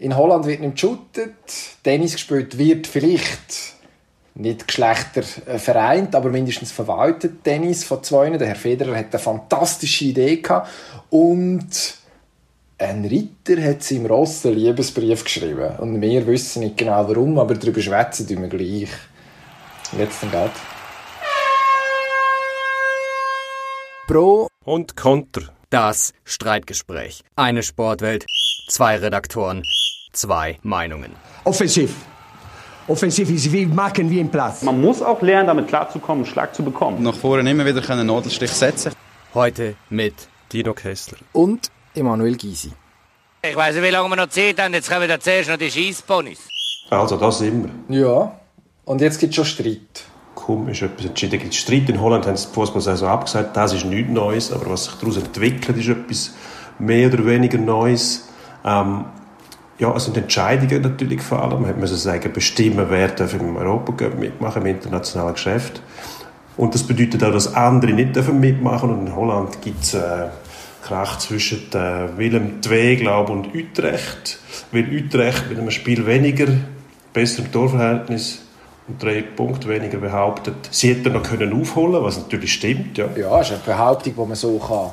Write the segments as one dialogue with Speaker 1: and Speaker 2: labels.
Speaker 1: In Holland wird nicht geshootet, Tennis gespielt wird vielleicht nicht Geschlechter äh, vereint, aber mindestens verwaltet Tennis von zwei. Der Herr Federer hat eine fantastische Idee gehabt und ein Ritter hat seinem Ross einen Liebesbrief geschrieben. Und wir wissen nicht genau warum, aber darüber schwätzen wir gleich. Jetzt dann geht.
Speaker 2: Pro
Speaker 3: und Konter.
Speaker 2: Das Streitgespräch. Eine Sportwelt, zwei Redaktoren, zwei Meinungen.
Speaker 4: Offensiv. Offensiv ist wie machen wie im Platz.
Speaker 5: Man muss auch lernen, damit klarzukommen, einen Schlag zu bekommen.
Speaker 6: Nach vorne immer wieder einen Nadelstich setzen.
Speaker 2: Heute mit
Speaker 3: Dino Kessler
Speaker 1: und Emanuel Gysi.
Speaker 7: Ich weiß nicht, wie lange wir noch Zeit haben. Jetzt kommen wir zuerst noch die Schießponys.
Speaker 8: Also, das immer.
Speaker 1: Ja. Und jetzt gibt es schon Streit.
Speaker 8: Kaum ist etwas entschieden. Es gibt Streit. In Holland haben sie die Fußballsaison abgesagt. Das ist nichts Neues. Aber was sich daraus entwickelt, ist etwas mehr oder weniger Neues. Ähm, ja, es sind Entscheidungen natürlich vor allem. Man muss sagen, bestimmen, wer darf im Europacup mitmachen, im internationalen Geschäft. Und das bedeutet auch, dass andere nicht dürfen mitmachen Und in Holland gibt es äh, Krach zwischen äh, Willem II, glaube und Utrecht. Weil Utrecht mit einem Spiel weniger, besserem Torverhältnis und drei Punkte weniger behauptet, sie hätten noch können aufholen, was natürlich stimmt. Ja,
Speaker 1: ja das ist eine Behauptung, die man so kann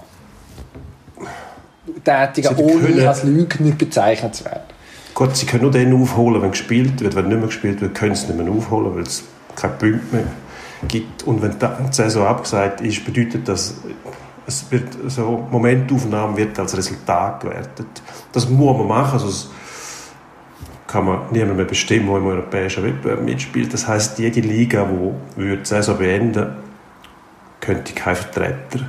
Speaker 1: tätigen, ohne als Lügner bezeichnet zu werden.
Speaker 8: Gut, sie können nur dann aufholen, wenn gespielt wird. Wenn nicht mehr gespielt wird, können sie nicht mehr aufholen, weil es keine Punkte mehr gibt. Und wenn die Saison abgesagt ist, bedeutet das, es wird so Momentaufnahme wird als Resultat gewertet. Das muss man machen. Das kann man niemand mehr bestimmen, der im europäischen Wettbewerb mitspielt. Das heißt, jede Liga, die die Saison beenden könnte kein Vertreter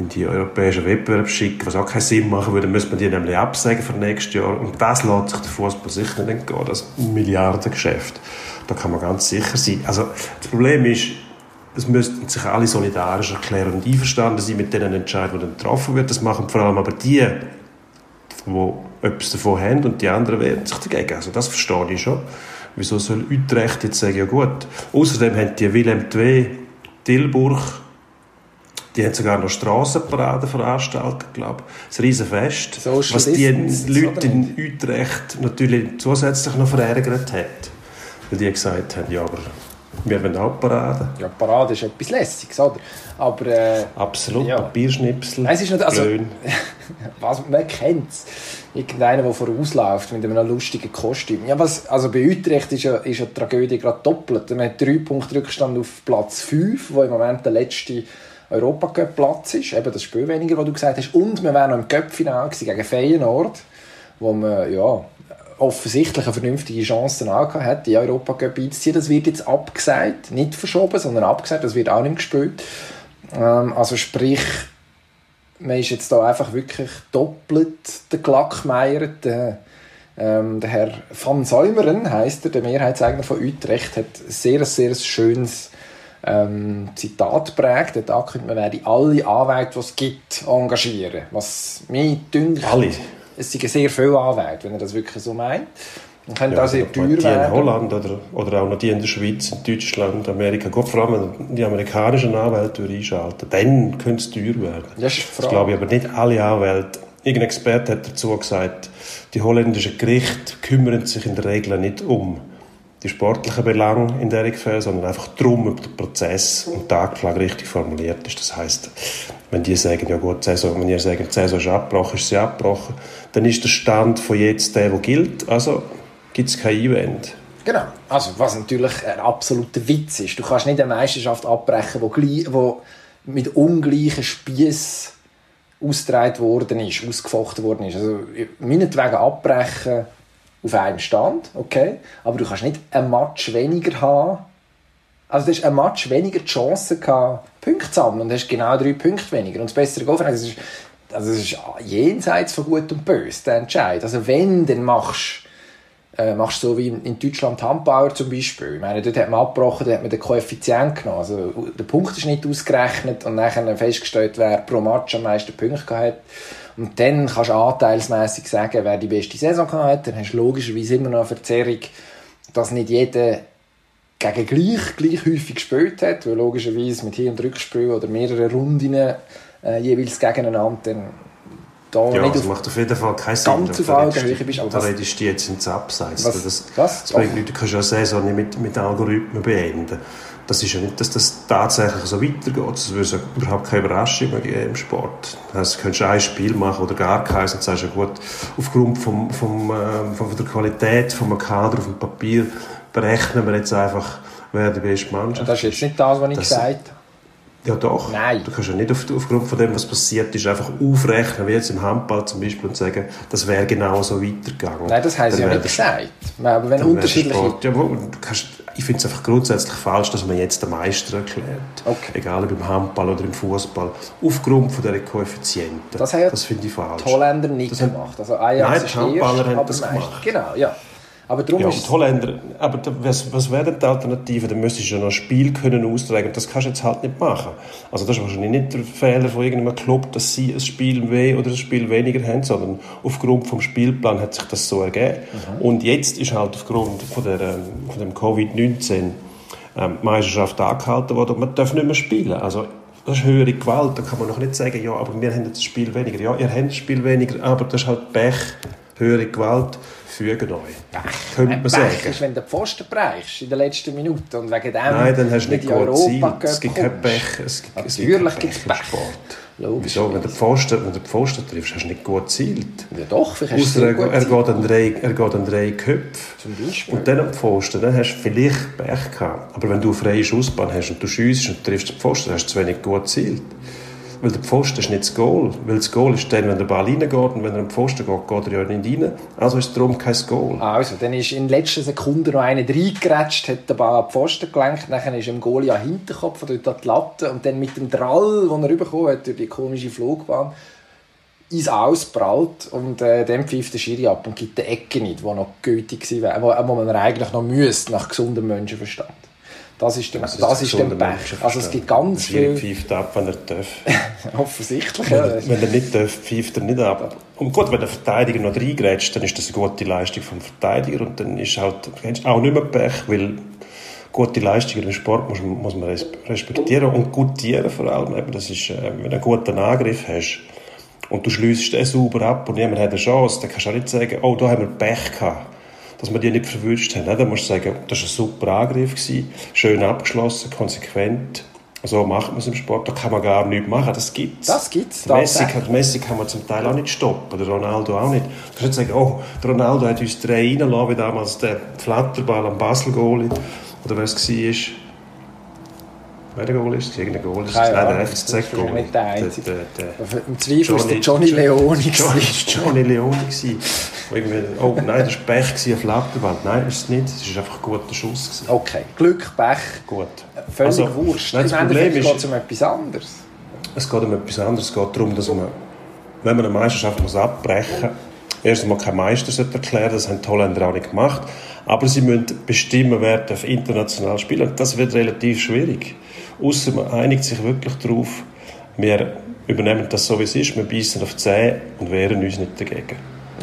Speaker 8: in die europäischen Wettbewerbe schicken, was auch keinen Sinn machen würde, müsste man die nämlich absagen für nächstes Jahr. Und das lässt sich der Fußball sicher nicht entgehen, das Milliardengeschäft. Da kann man ganz sicher sein. Also das Problem ist, es müssten sich alle solidarisch erklären und einverstanden sein mit den Entscheidungen, die dann getroffen werden. Das machen vor allem aber die, die etwas davon haben und die anderen wehren sich dagegen. Also das verstehe ich schon. Wieso soll Utrecht jetzt sagen, ja gut. Außerdem haben die Willem II, Tilburg, die haben sogar noch Strassenparaden veranstaltet, glaube ich. Ein Riesenfest.
Speaker 1: Social
Speaker 8: was die Leute in Utrecht natürlich zusätzlich noch verärgert hat. Weil die gesagt haben, ja, aber wir wollen auch Paraden.
Speaker 1: Ja, Parade ist etwas Lässiges, oder? Aber, äh,
Speaker 8: Absolut,
Speaker 1: ja.
Speaker 8: Papierschnipsel,
Speaker 1: es ist nicht, also, was, Man kennt es. Irgendeiner, der vorausläuft mit einem lustigen Kostüm. Ja, was, also bei Utrecht ist ja, ist ja die Tragödie gerade doppelt. Man hat drei Punkte Rückstand auf Platz 5, wo im Moment der letzte Europacup-Platz ist. Eben das Spiel weniger, was du gesagt hast. Und wir wären noch im Cup-Final gegen Feyenoord, wo man ja, offensichtlich eine vernünftige Chance hat, die Europacup einzuziehen. Das wird jetzt abgesagt. Nicht verschoben, sondern abgesagt. Das wird auch nicht gespielt. Ähm, also sprich, man ist jetzt da einfach wirklich doppelt der Glackmeier. Der, ähm, der Herr Van Säumeren heisst er, der Mehrheitseigner von Utrecht, hat sehr, sehr schönes ähm, Zitat prägt. Hat angekündigt, man werde alle Anwälte, die es gibt, engagieren. Was mich dünkt,
Speaker 8: alle.
Speaker 1: es sind sehr viele Anwälte, wenn er das wirklich so meint. Man könnte ja, auch sehr teuer
Speaker 8: die
Speaker 1: werden.
Speaker 8: in Holland oder, oder auch noch die in der Schweiz, in Deutschland, Amerika. Gut, vor allem die amerikanischen Anwälte einschalten. Dann könnte es teuer werden.
Speaker 1: Das, ist
Speaker 8: das glaube ich aber nicht alle Anwälte. Irgendein Experte hat dazu gesagt, die holländischen Gerichte kümmern sich in der Regel nicht um die sportlichen Belange in der Fälle, sondern einfach darum, ob der Prozess und die Anklage richtig formuliert ist. Das heißt, wenn die sagen, ja gut, Saison, wenn ihr sagt, die Saison ist abgebrochen, ist sie abgebrochen, dann ist der Stand von jetzt der, der gilt. Also gibt es kein Event.
Speaker 1: Genau. Also, was natürlich ein absoluter Witz ist. Du kannst nicht eine Meisterschaft abbrechen, die mit ungleichen Spieß ausgetragen worden ist, ausgefochten worden ist. Also, meinetwegen abbrechen auf einem Stand, okay, aber du kannst nicht ein Match weniger haben. Also du hast ein Match weniger die Chance gehabt, Punkte zu sammeln und hast genau drei Punkte weniger. Und das bessere Golf, also es ist, also es ist jenseits von Gut und Böse, der Entscheid. Also wenn, dann machst äh, machst so wie in, Deutschland Handbauer zum Beispiel. Ich meine, dort hat man abgebrochen, da hat man den Koeffizient genommen. Also der Punkt ist nicht ausgerechnet und dann festgestellt, wer pro Match am meisten Punkte hat. Und dann kannst du anteilsmässig sagen, wer die beste Saison hat. Dann hast du logischerweise immer noch eine Verzerrung, dass nicht jeder gegen gleich, gleich häufig gespielt hat, weil logischerweise mit Hin- und Rückspiel oder mehreren Runden äh, jeweils gegeneinander dann da
Speaker 8: Ja, das macht auf jeden Fall keinen Sinn.
Speaker 1: ganz auf
Speaker 8: Da redest
Speaker 1: Augenhöhe
Speaker 8: du-
Speaker 1: bist. Aber
Speaker 8: Da redest du jetzt ins Abseits.
Speaker 1: Was-
Speaker 8: das,
Speaker 1: was?
Speaker 8: das bringt nichts. Du kannst ja eine Saison nicht mit, mit Algorithmen beenden. Das ist ja nicht, dass das tatsächlich so weitergeht. Das würde ja überhaupt keine Überraschung mehr geben im Sport. Heißt, du könntest ein Spiel machen oder gar keins und sagst, ja gut, aufgrund vom, vom, äh, von der Qualität vom Kader auf dem Papier berechnen wir jetzt einfach, wer die beste Mannschaft
Speaker 1: das ist jetzt nicht das, was ich
Speaker 8: Das-
Speaker 1: gesagt habe.
Speaker 8: ja doch.
Speaker 1: Nein.
Speaker 8: Du kannst ja nicht auf, aufgrund von dem, was passiert ist, einfach aufrechnen, wie jetzt im Handball zum Beispiel, und sagen, das wäre genau so weitergegangen.
Speaker 1: Nein, das haben sie
Speaker 8: Dann
Speaker 1: ja nicht gesagt. Aber wenn unterschiedliche...
Speaker 8: Sport- Ja, du kannst, ich finde es einfach grundsätzlich falsch, dass man jetzt den Meister erklärt.
Speaker 1: Okay.
Speaker 8: Egal ob im Handball oder im Fußball. Aufgrund von dieser Koeffizienten.
Speaker 1: Das ja
Speaker 8: finde ich falsch.
Speaker 1: Die Holländer nicht
Speaker 8: Das
Speaker 1: gemacht. Also Ajax
Speaker 8: Nein, die Handballer
Speaker 1: erst,
Speaker 8: haben das gemacht.
Speaker 1: Genau, ja. Aber darum
Speaker 8: Ja,
Speaker 1: ist
Speaker 8: und Holländer, aber da- was, was wäre die Alternative? Dann müsstest du ja noch ein Spiel können austragen und das kannst du jetzt halt nicht machen. Also das ist wahrscheinlich nicht der Fehler von irgendeinem Club, dass sie ein Spiel mehr oder ein Spiel weniger haben, sondern aufgrund vom Spielplan hat sich das so ergeben.
Speaker 1: Mhm.
Speaker 8: Und jetzt ist halt aufgrund von, der, ähm, von dem Covid-19 ähm, die Meisterschaft angehalten worden und man darf nicht mehr spielen. Also das ist höhere Gewalt. Da kann man noch nicht sagen, ja, aber wir haben jetzt das Spiel weniger. Ja, ihr habt das Spiel weniger, aber das ist halt Pech, höhere Gewalt, fügen euch. Könnte man
Speaker 1: Pech
Speaker 8: sagen.
Speaker 1: ist, wenn du den Pfosten brechst in der letzten Minute und wegen dem
Speaker 8: Nein, dann hast du nicht gut.
Speaker 1: Europa
Speaker 8: Es gibt kein Pech. Es, gibt-
Speaker 1: Natürlich gibt es Pech.
Speaker 8: Sport.
Speaker 1: Logisch.
Speaker 8: Wieso? Wenn du Pfosten, wenn du Pfosten triffst, hast du nicht gut gezielt.
Speaker 1: Ja doch, vielleicht hast du
Speaker 8: er, er, geht an drei, er geht an drei Köpfe.
Speaker 1: Zum Beispiel.
Speaker 8: Und dann am Pfosten, dann hast du vielleicht Pech gehabt. Aber wenn du eine freie Schussbahn hast und du schiessest und triffst den Pfosten, hast du zu wenig gut gezielt. Weil der Pfosten ist nicht das Goal. Weil das Goal ist dann, wenn der Ball reingeht und wenn er am Pfosten geht, geht er ja nicht rein. Also ist darum kein Goal.
Speaker 1: Also, dann ist in letzter Sekunde noch einer reingerätscht, hat den Ball an die Pfosten gelenkt, dann ist ihm Goalie an den Hinterkopf, dort an die Latte und dann mit dem Drall, den er bekommen hat, durch die komische Flugbahn, ins Ausprallt und äh, dann pfeift der Schiri ab und gibt die Ecke nicht, die noch gültig wäre, wo, wo man eigentlich noch müsste, nach gesundem Menschenverstand. Das ist der, das ist der
Speaker 8: gesunder
Speaker 1: Pech.
Speaker 8: Menschenverstand.
Speaker 1: Also es gibt ganz
Speaker 8: Der
Speaker 1: viel,
Speaker 8: pfeift ab, wenn er darf.
Speaker 1: offensichtlich,
Speaker 8: Wenn
Speaker 1: ja,
Speaker 8: wenn er nicht darf, pfeift er nicht ab. Und gut, wenn der Verteidiger noch reingrätscht, dann ist das eine gute Leistung vom Verteidiger und dann ist halt auch nicht mehr Pech, weil gute Leistungen im Sport muss, man- muss man res- respektieren und gutieren vor allem. Eben, das ist, äh, wenn du einen guten Angriff hast und du schliessest den sauber ab und niemand hat eine Chance, dann kannst du auch nicht sagen, oh, da haben wir Pech gehabt, dass wir die nicht verwünscht haben. Dann musst du sagen, das war ein super Angriff, gewesen, schön abgeschlossen, konsequent. So macht man es im Sport, da kann man gar nichts machen, das gibt's.
Speaker 1: Das gibt's,
Speaker 8: Der Messi, Messi kann man zum Teil auch nicht stoppen, der Ronaldo auch nicht. Du kannst nicht sagen, oh, der Ronaldo hat uns drei reingelassen, wie damals der Flatterball am Basel-Goalie, oder wer es war. Wer der Goal ist? Irgendein Goal ist es? Nein, der FCZ-Goal.
Speaker 1: nicht der Einzige.
Speaker 8: Der, der,
Speaker 1: Im Zweifel ist der Johnny Leoni.
Speaker 8: Johnny. Johnny Leone irgendwie, oh nein, das war Pech, ein Flatterball. Nein, ist es nicht. Es war einfach ein guter Schuss. Gewesen.
Speaker 1: Okay, Glück, Pech,
Speaker 8: Gut.
Speaker 1: völlig
Speaker 8: Also,
Speaker 1: wurscht.
Speaker 8: nein, das
Speaker 1: Im
Speaker 8: Problem ist-
Speaker 1: geht es um etwas anderes.
Speaker 8: Es geht um etwas anderes. Es geht darum, dass man, wenn man eine Meisterschaft muss abbrechen muss, erst einmal kein Meister erklären Das haben die Holländer auch nicht gemacht. Aber sie müssen bestimmen, wer darf international spielen. Das wird relativ schwierig. Außer man einigt sich wirklich darauf, wir übernehmen das so, wie es ist, wir beißen auf die Zähne und wehren uns nicht dagegen.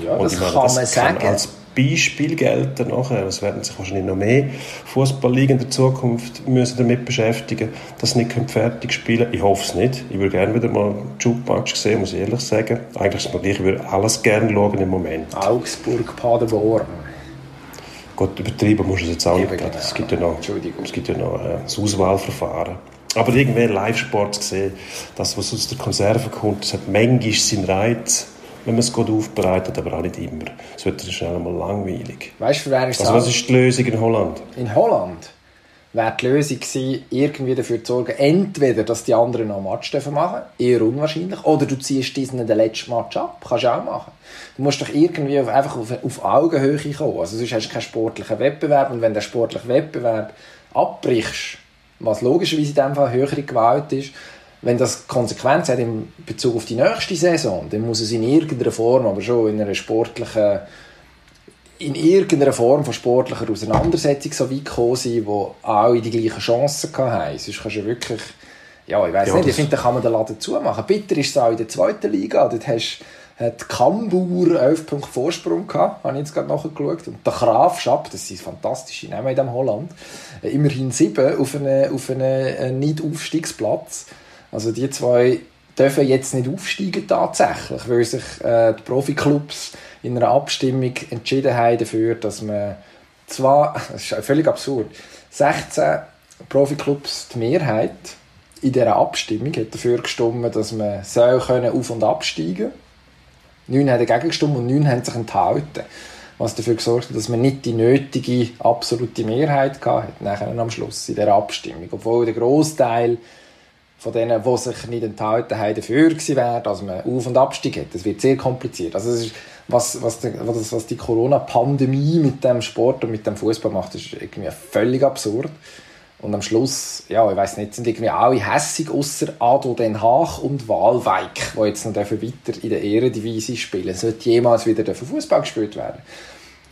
Speaker 1: Ja,
Speaker 8: Und
Speaker 1: das
Speaker 8: ich meine,
Speaker 1: kann
Speaker 8: das
Speaker 1: man sagen.
Speaker 8: Als Beispiel gelten nachher. Es werden sich wahrscheinlich noch mehr Fußballligen in der Zukunft müssen damit beschäftigen, dass sie nicht können fertig spielen Ich hoffe es nicht. Ich würde gerne wieder mal Jukebox sehen, muss ich ehrlich sagen. Eigentlich ist es mir gleich, ich würde alles gerne schauen im Moment.
Speaker 1: Augsburg, Paderborn.
Speaker 8: Gut, übertrieben muss es jetzt auch nicht.
Speaker 1: genau.
Speaker 8: Es gibt ja noch, es gibt ja noch äh, das Auswahlverfahren. Aber irgendwie Live-Sport sehen, das, was aus der Konserve kommt, das hat manchmal seinen Reiz, wenn man es gut aufbereitet, aber auch nicht immer. Es wird dann schnell einmal langweilig.
Speaker 1: Weißt du, wen ist
Speaker 8: Also was ist die Lösung in Holland?
Speaker 1: In Holland wäre die Lösung gewesen, irgendwie dafür zu sorgen, entweder, dass die anderen noch einen Match dürfen machen eher unwahrscheinlich, oder du ziehst diesen den letzten Match ab. Kannst du auch machen. Du musst doch irgendwie auf, einfach auf, auf Augenhöhe kommen. Also sonst hast du keinen sportlichen Wettbewerb und wenn der sportliche Wettbewerb abbrichst, was logischerweise in dem Fall höhere Gewalt ist, wenn das Konsequenzen hat in Bezug auf die nächste Saison, dann muss es in irgendeiner Form, aber schon in einer sportlichen in irgendeiner Form von sportlicher Auseinandersetzung so weit gekommen sein, wo alle die gleichen Chancen hatten. Sonst kannst du wirklich, ja, ich weiß
Speaker 8: Ja,
Speaker 1: nicht, ich finde, da kann man den Laden zumachen. Bitter ist es auch in der zweiten Liga. Dort hast hat Kambur 11 Punkte Vorsprung gehabt, habe ich jetzt gerade nachgeschaut. Und der Grafschap, das sind fantastische Namen in diesem Holland, äh, immerhin sieben auf einen, auf äh, Nicht-Aufstiegsplatz. Also die zwei dürfen jetzt nicht aufsteigen tatsächlich, weil sich äh, die Profiklubs in einer Abstimmung entschieden haben dafür, dass man zwar, das ist völlig absurd, 16 Profiklubs die Mehrheit in dieser Abstimmung hat dafür gestimmt, dass man soll können auf- und absteigen Neun haben dagegen gestimmt und neun haben sich enthalten. Was dafür gesorgt hat, dass man nicht die nötige absolute Mehrheit hatte, nachher am Schluss in dieser Abstimmung. Obwohl der Großteil von denen, die sich nicht enthalten haben, dafür gewesen wäre, dass man Auf- und Abstieg hat. Das wird sehr kompliziert. Also das ist, was, was, die, was, die Corona-Pandemie mit dem Sport und mit dem Fußball macht, ist irgendwie völlig absurd. Und am Schluss, ja, ich weiß nicht, sind irgendwie alle hässig, außer Adel Den Haag und Walweik, die jetzt noch weiter in der Eredivisie spielen. Sollte jemals wieder Fußball gespielt werden.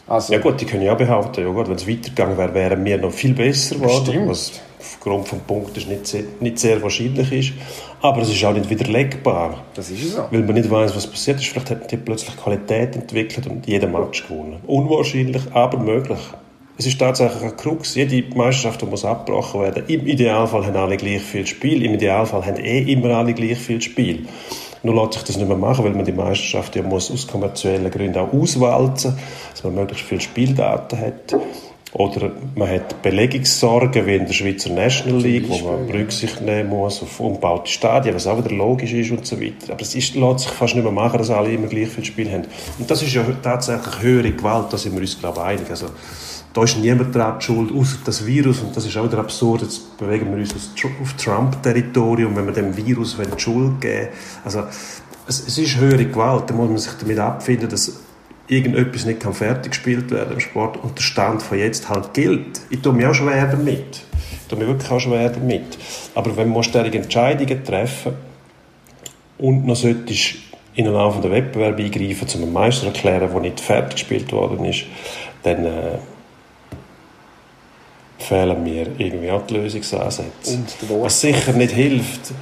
Speaker 1: Also,
Speaker 8: Ja gut, die können ja behaupten, ja gut, wenn es weitergegangen wäre, wären wir noch viel besser geworden, was aufgrund des Punktes nicht sehr, nicht sehr wahrscheinlich ist. Aber es ist auch nicht widerlegbar,
Speaker 1: das ist so.
Speaker 8: weil man nicht weiß, was passiert ist. Vielleicht hätten die plötzlich Qualität entwickelt und jeden Match gewonnen. Unwahrscheinlich, aber möglich. Es ist tatsächlich ein Krux. Jede Meisterschaft muss abgebrochen werden. Im Idealfall haben alle gleich viel Spiel. Im Idealfall haben eh immer alle gleich viel Spiel. Nur lässt sich das nicht mehr machen, weil man die Meisterschaft ja muss aus kommerziellen Gründen auch auswalzen, dass man möglichst viele Spieldaten hat. Oder man hat Belegungssorgen wie in der Schweizer National League, wo man Rücksicht nehmen muss auf umgebaute Stadien, was auch wieder logisch ist und so weiter. Aber es ist, lässt sich fast nicht mehr machen, dass alle immer gleich viel Spiel haben. Und das ist ja tatsächlich höhere Gewalt, da sind wir uns, glaube ich, einig. Also, da ist niemand daran schuld, außer das Virus. Und das ist auch wieder absurd. Jetzt bewegen wir uns auf Trump-Territorium, wenn wir dem Virus die Schuld geben Also, es, es ist höhere Gewalt. Da muss man sich damit abfinden, dass irgendetwas nicht kann fertig gespielt werden im Sport und der Stand von jetzt halt gilt. Ich tue mich auch schwer damit. Ich tue mich wirklich auch schwer damit. Aber wenn man stärkere Entscheidungen treffen und noch solltest in einen laufenden Wettbewerb eingreifen, um einen Meister erklären, der nicht fertig gespielt worden ist, dann äh, fehlen mir irgendwie auch die Lösungsansätze. Was sicher nicht hilft,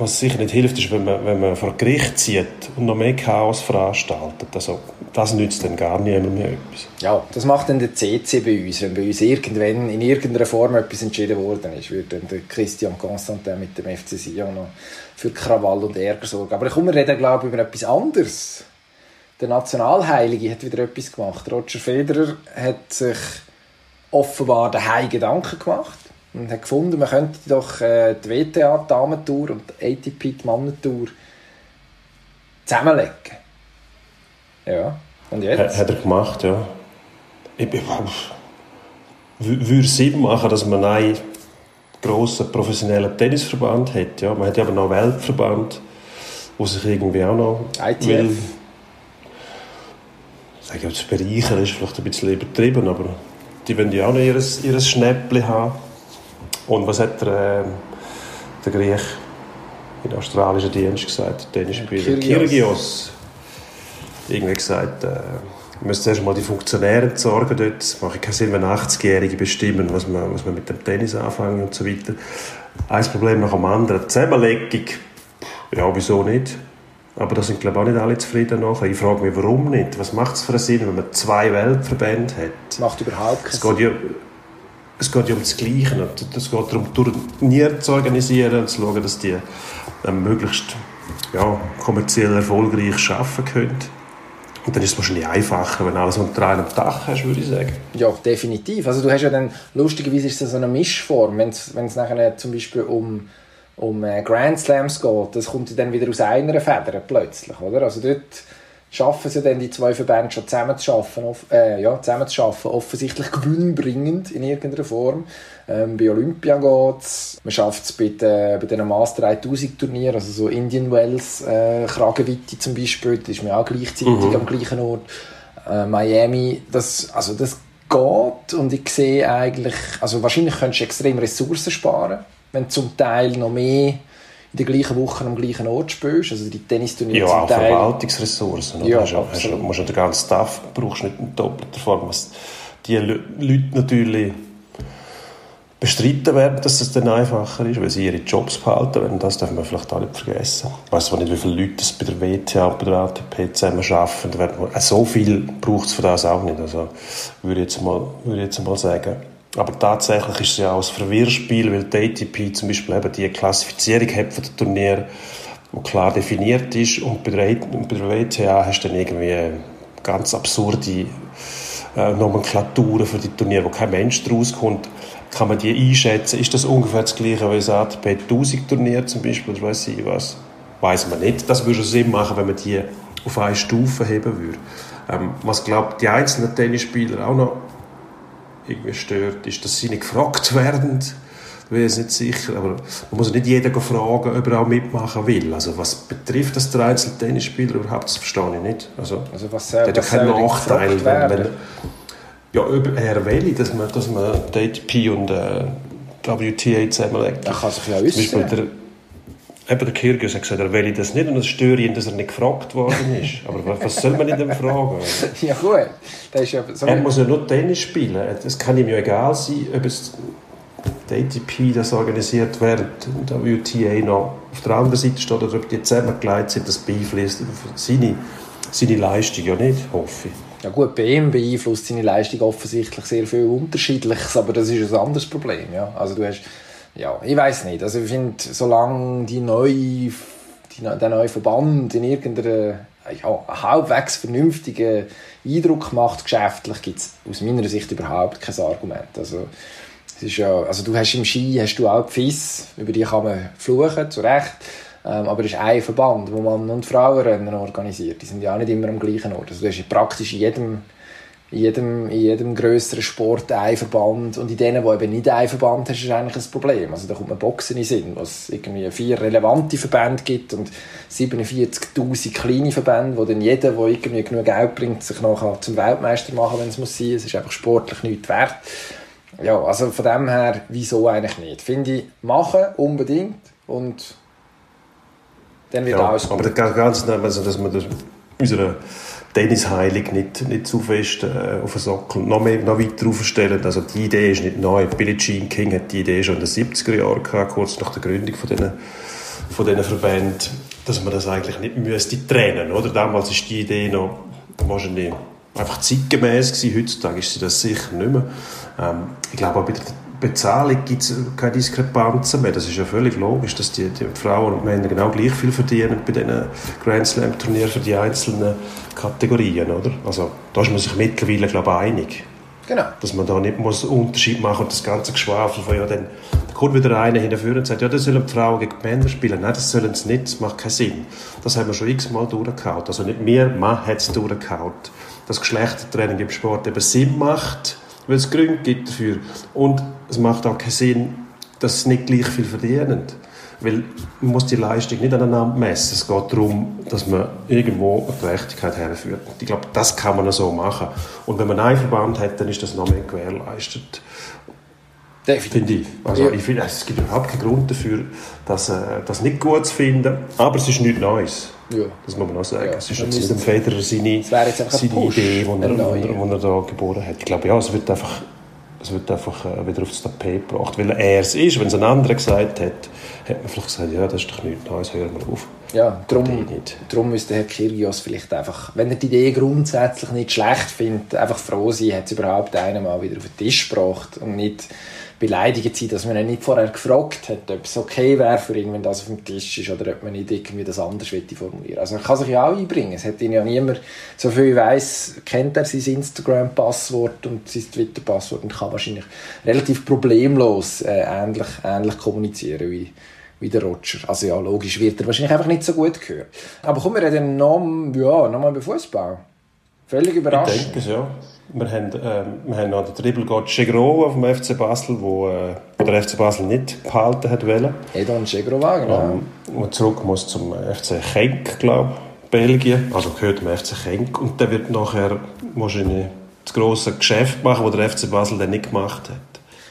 Speaker 8: was sicher nicht hilft, ist, wenn man, wenn man vor Gericht zieht und noch mehr Chaos veranstaltet. Also, das nützt dann gar niemandem mehr etwas.
Speaker 1: Ja, das macht dann der CC bei uns. Wenn bei uns irgendwann in irgendeiner Form etwas entschieden worden ist, wird dann der Christian Constantin mit dem FC Sion noch für Krawall und Ärger sorgen. Aber komm, wir reden, glaube ich, über etwas anderes. Der Nationalheilige hat wieder etwas gemacht. Roger Federer hat sich offenbar daheim Gedanken gemacht und hat gefunden, man könnte doch äh, die WTA die Damentour und die ATP die Mannentour zusammenlegen. Ja, und
Speaker 8: Hat,
Speaker 1: jetzt?
Speaker 8: hat er gemacht, ja. Ich, ich, würde Sinn machen, dass man einen grossen professionellen Tennisverband hat. Ja. Man hat ja aber noch einen Weltverband, der sich irgendwie auch noch
Speaker 1: ITF.
Speaker 8: will. Ich sage jetzt bereichern ist vielleicht ein bisschen übertrieben, aber die wollen ja auch noch ihr, ihr Schnäppchen haben. Und was hat der, äh, der Griech in australischen Dienst gesagt, der Tennisspieler?
Speaker 1: Kyrgios.
Speaker 8: Kyrgios. Irgendwie gesagt, äh, wir müssen zuerst mal die Funktionäre entsorgen dort. Es macht keinen Sinn, wenn 80-Jährige bestimmen, was man, was man mit dem Tennis anfangen und so weiter. Ein Problem nach dem anderen. Die Zusammenlegung, ja, wieso nicht? Aber da sind, glaube ich, auch nicht alle zufrieden nachher. Ich frage mich, warum nicht? Was macht es für einen Sinn, wenn man zwei Weltverbände hat?
Speaker 1: Macht überhaupt keinen
Speaker 8: Es geht ja, es geht ja um das Gleiche. Es geht darum, Turniere zu organisieren und zu schauen, dass die ähm, möglichst ja, kommerziell erfolgreich arbeiten können. Und dann ist es wahrscheinlich einfacher, wenn du alles unter einem Dach hast, würde ich sagen.
Speaker 1: Ja, definitiv. Also du hast ja dann, lustigerweise ist es so eine Mischform, wenn es wenn es nachher zum Beispiel um, um äh, Grand Slams geht, das kommt dann wieder aus einer Feder plötzlich, oder? Also dort schaffen sie dann die zwei Verbände schon zusammen zu schaffen, äh, ja, zusammen zu schaffen, offensichtlich gewinnbringend in irgendeiner Form. Ähm, bei Olympia geht es, man schafft es bei, den, bei den Master 1000 Turnieren, also so Indian Wells, äh, Kragenweite zum Beispiel, das ist mir auch gleichzeitig am gleichen Ort. Äh, Miami, das, also das geht und ich sehe eigentlich, also wahrscheinlich könntest du extrem Ressourcen sparen, wenn du zum Teil noch mehr in der gleichen Woche am gleichen Ort spielst, also die Tennisturniere
Speaker 8: Ja,
Speaker 1: zum
Speaker 8: auch
Speaker 1: Teil.
Speaker 8: Verwaltungsressourcen. oder?
Speaker 1: Ja,
Speaker 8: hast, du- hast, du-
Speaker 1: absolut.
Speaker 8: musst ja den ganzen Staff brauchst nicht in doppelter Form. Was die Leute natürlich bestreiten werden, dass es dann einfacher ist, weil sie ihre Jobs behalten werden. Das darf man vielleicht auch nicht vergessen. Ich weiss nicht, wie viele Leute das bei der WTA und bei der ATP zusammen arbeiten. Wir- So viel braucht es für das auch nicht. Also, würde ich jetzt mal, würde ich jetzt mal sagen. Aber tatsächlich ist es ja auch ein Verwirrspiel, weil die ATP zum Beispiel eben die Klassifizierung hat für das Turnier wo klar definiert ist und bei der, bei der WTA hast du dann irgendwie ganz absurde äh, Nomenklaturen für die Turniere, wo kein Mensch draus kommt, kann man die einschätzen? Ist das ungefähr das gleiche wie ein ATP 1000 Turnier zum Beispiel oder weiß ich was? Weiß man nicht. Das würde Sinn machen, wenn man die auf eine Stufe heben würde. Ähm, was glaubt die einzelnen Tennisspieler auch noch irgendwie stört, ist, dass sie nicht gefragt werden. Ich bin nicht sicher, aber man muss nicht jeden fragen, ob er auch mitmachen will. Also was betrifft das der einzelne Tennisspieler überhaupt, das verstehe ich nicht. Also,
Speaker 1: Also was,
Speaker 8: der hat ja keinen
Speaker 1: soll
Speaker 8: Nachteil, wenn, wenn ja, ob er will, dass man, dass man die ATP und äh, WTA zusammenlegt.
Speaker 1: Er kann sich ja äußern.
Speaker 8: Der, eben der Kyrgios hat gesagt, er will das nicht und es stört ihn, dass er nicht gefragt worden ist. Aber was- soll man in dem fragen?
Speaker 1: Ja gut, das ist ja so...
Speaker 8: Er muss ja nur Tennis spielen. Es kann ihm ja egal sein, ob es die ATP das organisiert, während der WTA noch auf der anderen Seite steht oder ob die zusammengelegt sind. Das beeinflusst seine, seine Leistung ja nicht, hoffe ich.
Speaker 1: Ja gut, bei ihm beeinflusst seine Leistung offensichtlich sehr viel Unterschiedliches, aber das ist ein anderes Problem, ja. Also du hast, ja, ich weiß nicht, also ich finde, solange die neue, die, neu- der neue Verband in irgendeiner ja, halbwegs vernünftigen Eindruck macht, geschäftlich, gibt es aus meiner Sicht überhaupt kein Argument. Also, es ist ja, also du hast im Ski hast du auch FIS, über die kann man fluchen, zu Recht. Ähm, aber es ist ein Verband, wo Mann- und Frauenrennen organisiert. Die sind ja auch nicht immer am gleichen Ort. Also du hast praktisch in jedem, in jedem, in jedem grösseren Sport einen Verband. Und in denen, wo eben nicht einen Verband hast, ist eigentlich ein Problem. Also da kommt man Boxen in Sinn, wo es irgendwie vier relevante Verbände gibt und 47'000 kleine Verbände, wo dann jeder, der irgendwie genug Geld bringt, sich nachher zum Weltmeister machen, wenn es muss sein. Es ist einfach sportlich nichts wert. Ja, also von dem her, wieso eigentlich nicht? Finde ich, machen unbedingt und dann wird
Speaker 8: Ja,
Speaker 1: alles
Speaker 8: aber
Speaker 1: gut.
Speaker 8: das Ganze, also, dass man das, unsere Tennisheilung nicht, nicht zu fest äh, auf den Sockel noch, mehr, noch weiter aufstellen. Also die Idee ist nicht neu. Billie Jean King hat die Idee schon in den 70er Jahren gehabt, kurz nach der Gründung von diesen, von diesen Verbänden, dass man das eigentlich nicht müsste trennen oder? Damals ist die Idee noch wahrscheinlich einfach zeitgemäß gewesen. Heutzutage ist sie das sicher nicht mehr. Ähm, ich glaube auch bei der Bezahlung gibt es keine Diskrepanzen mehr. Das ist ja völlig logisch, dass die, die Frauen und Männer genau gleich viel verdienen bei diesen Grand Slam Turnieren für die einzelnen Kategorien, oder? Also da ist man sich mittlerweile glaube ich einig,
Speaker 1: Genau.
Speaker 8: dass man da nicht muss einen Unterschied machen und das ganze Geschwafel von ja dann da kommt wieder einer hinterher und sagt, ja, das sollen die Frauen gegen die Männer spielen. Nein, das sollen sie nicht, das macht keinen Sinn. Das haben wir schon x-mal durchgehauen. Also nicht wir, man hat es durchgehauen. Dass Geschlechtertraining im Sport eben Sinn macht, weil es Gründe gibt dafür. Und es macht auch keinen Sinn, dass sie nicht gleich viel verdienen. Weil man muss die Leistung nicht aneinander messen. Es geht darum, dass man irgendwo eine Gerechtigkeit herführt. Ich glaube, das kann man so machen. Und wenn man einen Verband hat, dann ist das noch mehr gewährleistet.
Speaker 1: Definitiv.
Speaker 8: Also
Speaker 1: Ja.
Speaker 8: ich finde, es gibt überhaupt keinen Grund dafür, das, äh, das nicht gut zu finden. Aber es ist nichts Neues.
Speaker 1: Ja.
Speaker 8: Das muss man auch sagen.
Speaker 1: Ja,
Speaker 8: es ist jetzt nicht dem Federer seine,
Speaker 1: ein
Speaker 8: seine Idee, die er,
Speaker 1: ein neuer.
Speaker 8: er, da geboren hat. Ich glaube, ja, es wird einfach, es wird einfach äh, wieder aufs Tapet gebracht. Weil er es ist. Wenn es ein anderer gesagt hat, hat man vielleicht gesagt, ja, das ist doch nichts Neues, hören wir auf.
Speaker 1: Ja, darum, darum müsste Herr Kyrgios vielleicht einfach, wenn er die Idee grundsätzlich nicht schlecht findet, einfach froh sein, hat es überhaupt einen mal wieder auf den Tisch gebracht und nicht beleidigt sein, dass man ihn nicht vorher gefragt hat, ob es okay wäre für ihn, wenn das auf dem Tisch ist oder ob man nicht irgendwie das anders formulieren. Also er kann sich ja auch einbringen. Es hat ihn ja niemand, so viel ich weiss, kennt er sein Instagram-Passwort und sein Twitter-Passwort und kann wahrscheinlich relativ problemlos äh, ähnlich, ähnlich kommunizieren wie wie der Roger. Also ja, logisch wird er wahrscheinlich einfach nicht so gut gehört. Aber kommen wir reden noch, ja, nochmal über Fußball. Völlig
Speaker 8: Ich
Speaker 1: überraschend.
Speaker 8: denke es, ja. Wir haben, ähm, wir haben noch den Dribbelgott Chegro auf dem FC Basel, wo, äh, der FC Basel nicht behalten hat wollen.
Speaker 1: Edon Chegrova, genau.
Speaker 8: Ähm, und zurück muss zum FC Genk, glaube ich, Belgien. Also gehört dem FC Genk. Und der wird nachher wahrscheinlich das grosse Geschäft machen, das der FC Basel dann nicht gemacht hat.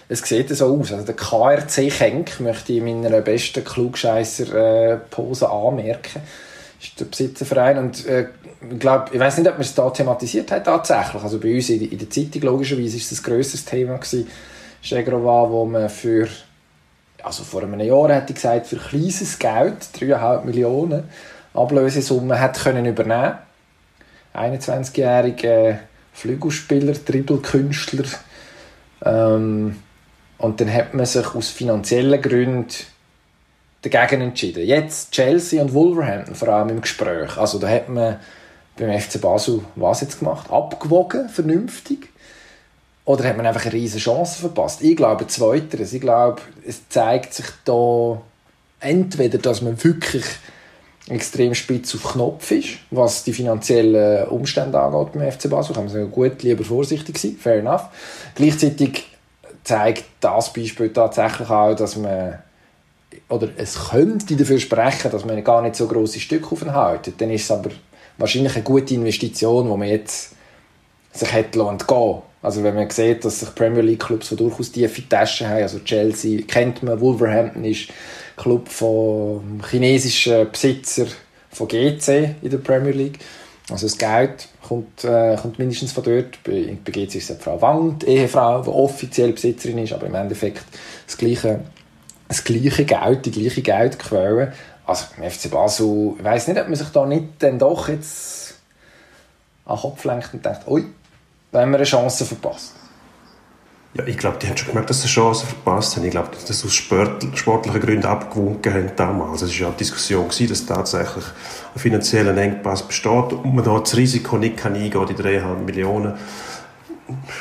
Speaker 1: Es sieht so aus. Also der KRC Kenk möchte ich in meiner besten Klugscheisser-Pose anmerken. Ist der Besitzerverein. Und äh, ich glaube, ich weiß nicht, ob man es da thematisiert hat tatsächlich. Also bei uns in, in der Zeitung logischerweise ist es ein grösseres Thema gewesen. Chegrova, wo man für also vor einem Jahr hätte ich gesagt, für kleines Geld, 3,5 Millionen Ablösesumme, hat können übernehmen 21-jähriger Flügelspieler, Dribbelkünstler. Ähm, und dann hat man sich aus finanziellen Gründen dagegen entschieden. Jetzt Chelsea und Wolverhampton vor allem im Gespräch. Also da hat man beim FC Basel was jetzt gemacht? Abgewogen, vernünftig? Oder hat man einfach eine riesige Chance verpasst? Ich glaube zweiteres. Ich glaube, es zeigt sich da entweder, dass man wirklich extrem spitz auf Knopf ist, was die finanziellen Umstände angeht beim FC Basel. Kann man sagen, gut, lieber vorsichtig sein, fair enough. Gleichzeitig zeigt das Beispiel tatsächlich auch, dass man oder es könnte dafür sprechen, dass man gar nicht so große Stücke aufhalten. Dann ist es aber wahrscheinlich eine gute Investition, wo man jetzt sich hätte gehen Also wenn man sieht, dass sich Premier League Clubs durchaus tiefe Taschen haben, also Chelsea kennt man, Wolverhampton ist Club von chinesischen Besitzer von GC in der Premier League. Also das Geld kommt, äh, kommt mindestens von dort. Bei, bei GC ist es Frau Wang, die Ehefrau, die offiziell Besitzerin ist, aber im Endeffekt das gleiche, das gleiche Geld, die gleiche Geldquelle. Also im FC Basel, ich weiss nicht, ob man sich da nicht dann doch jetzt an den Kopf lenkt und denkt, ui, da haben wir eine Chance verpasst.
Speaker 8: Ja, ich glaube, die haben schon gemerkt, dass sie eine Chance verpasst haben. Ich glaube, dass sie aus sportlichen Gründen abgewunken haben damals. Es war ja eine Diskussion, dass tatsächlich ein finanzieller Engpass besteht und man da das Risiko nicht kann eingehen, die 3,5 Millionen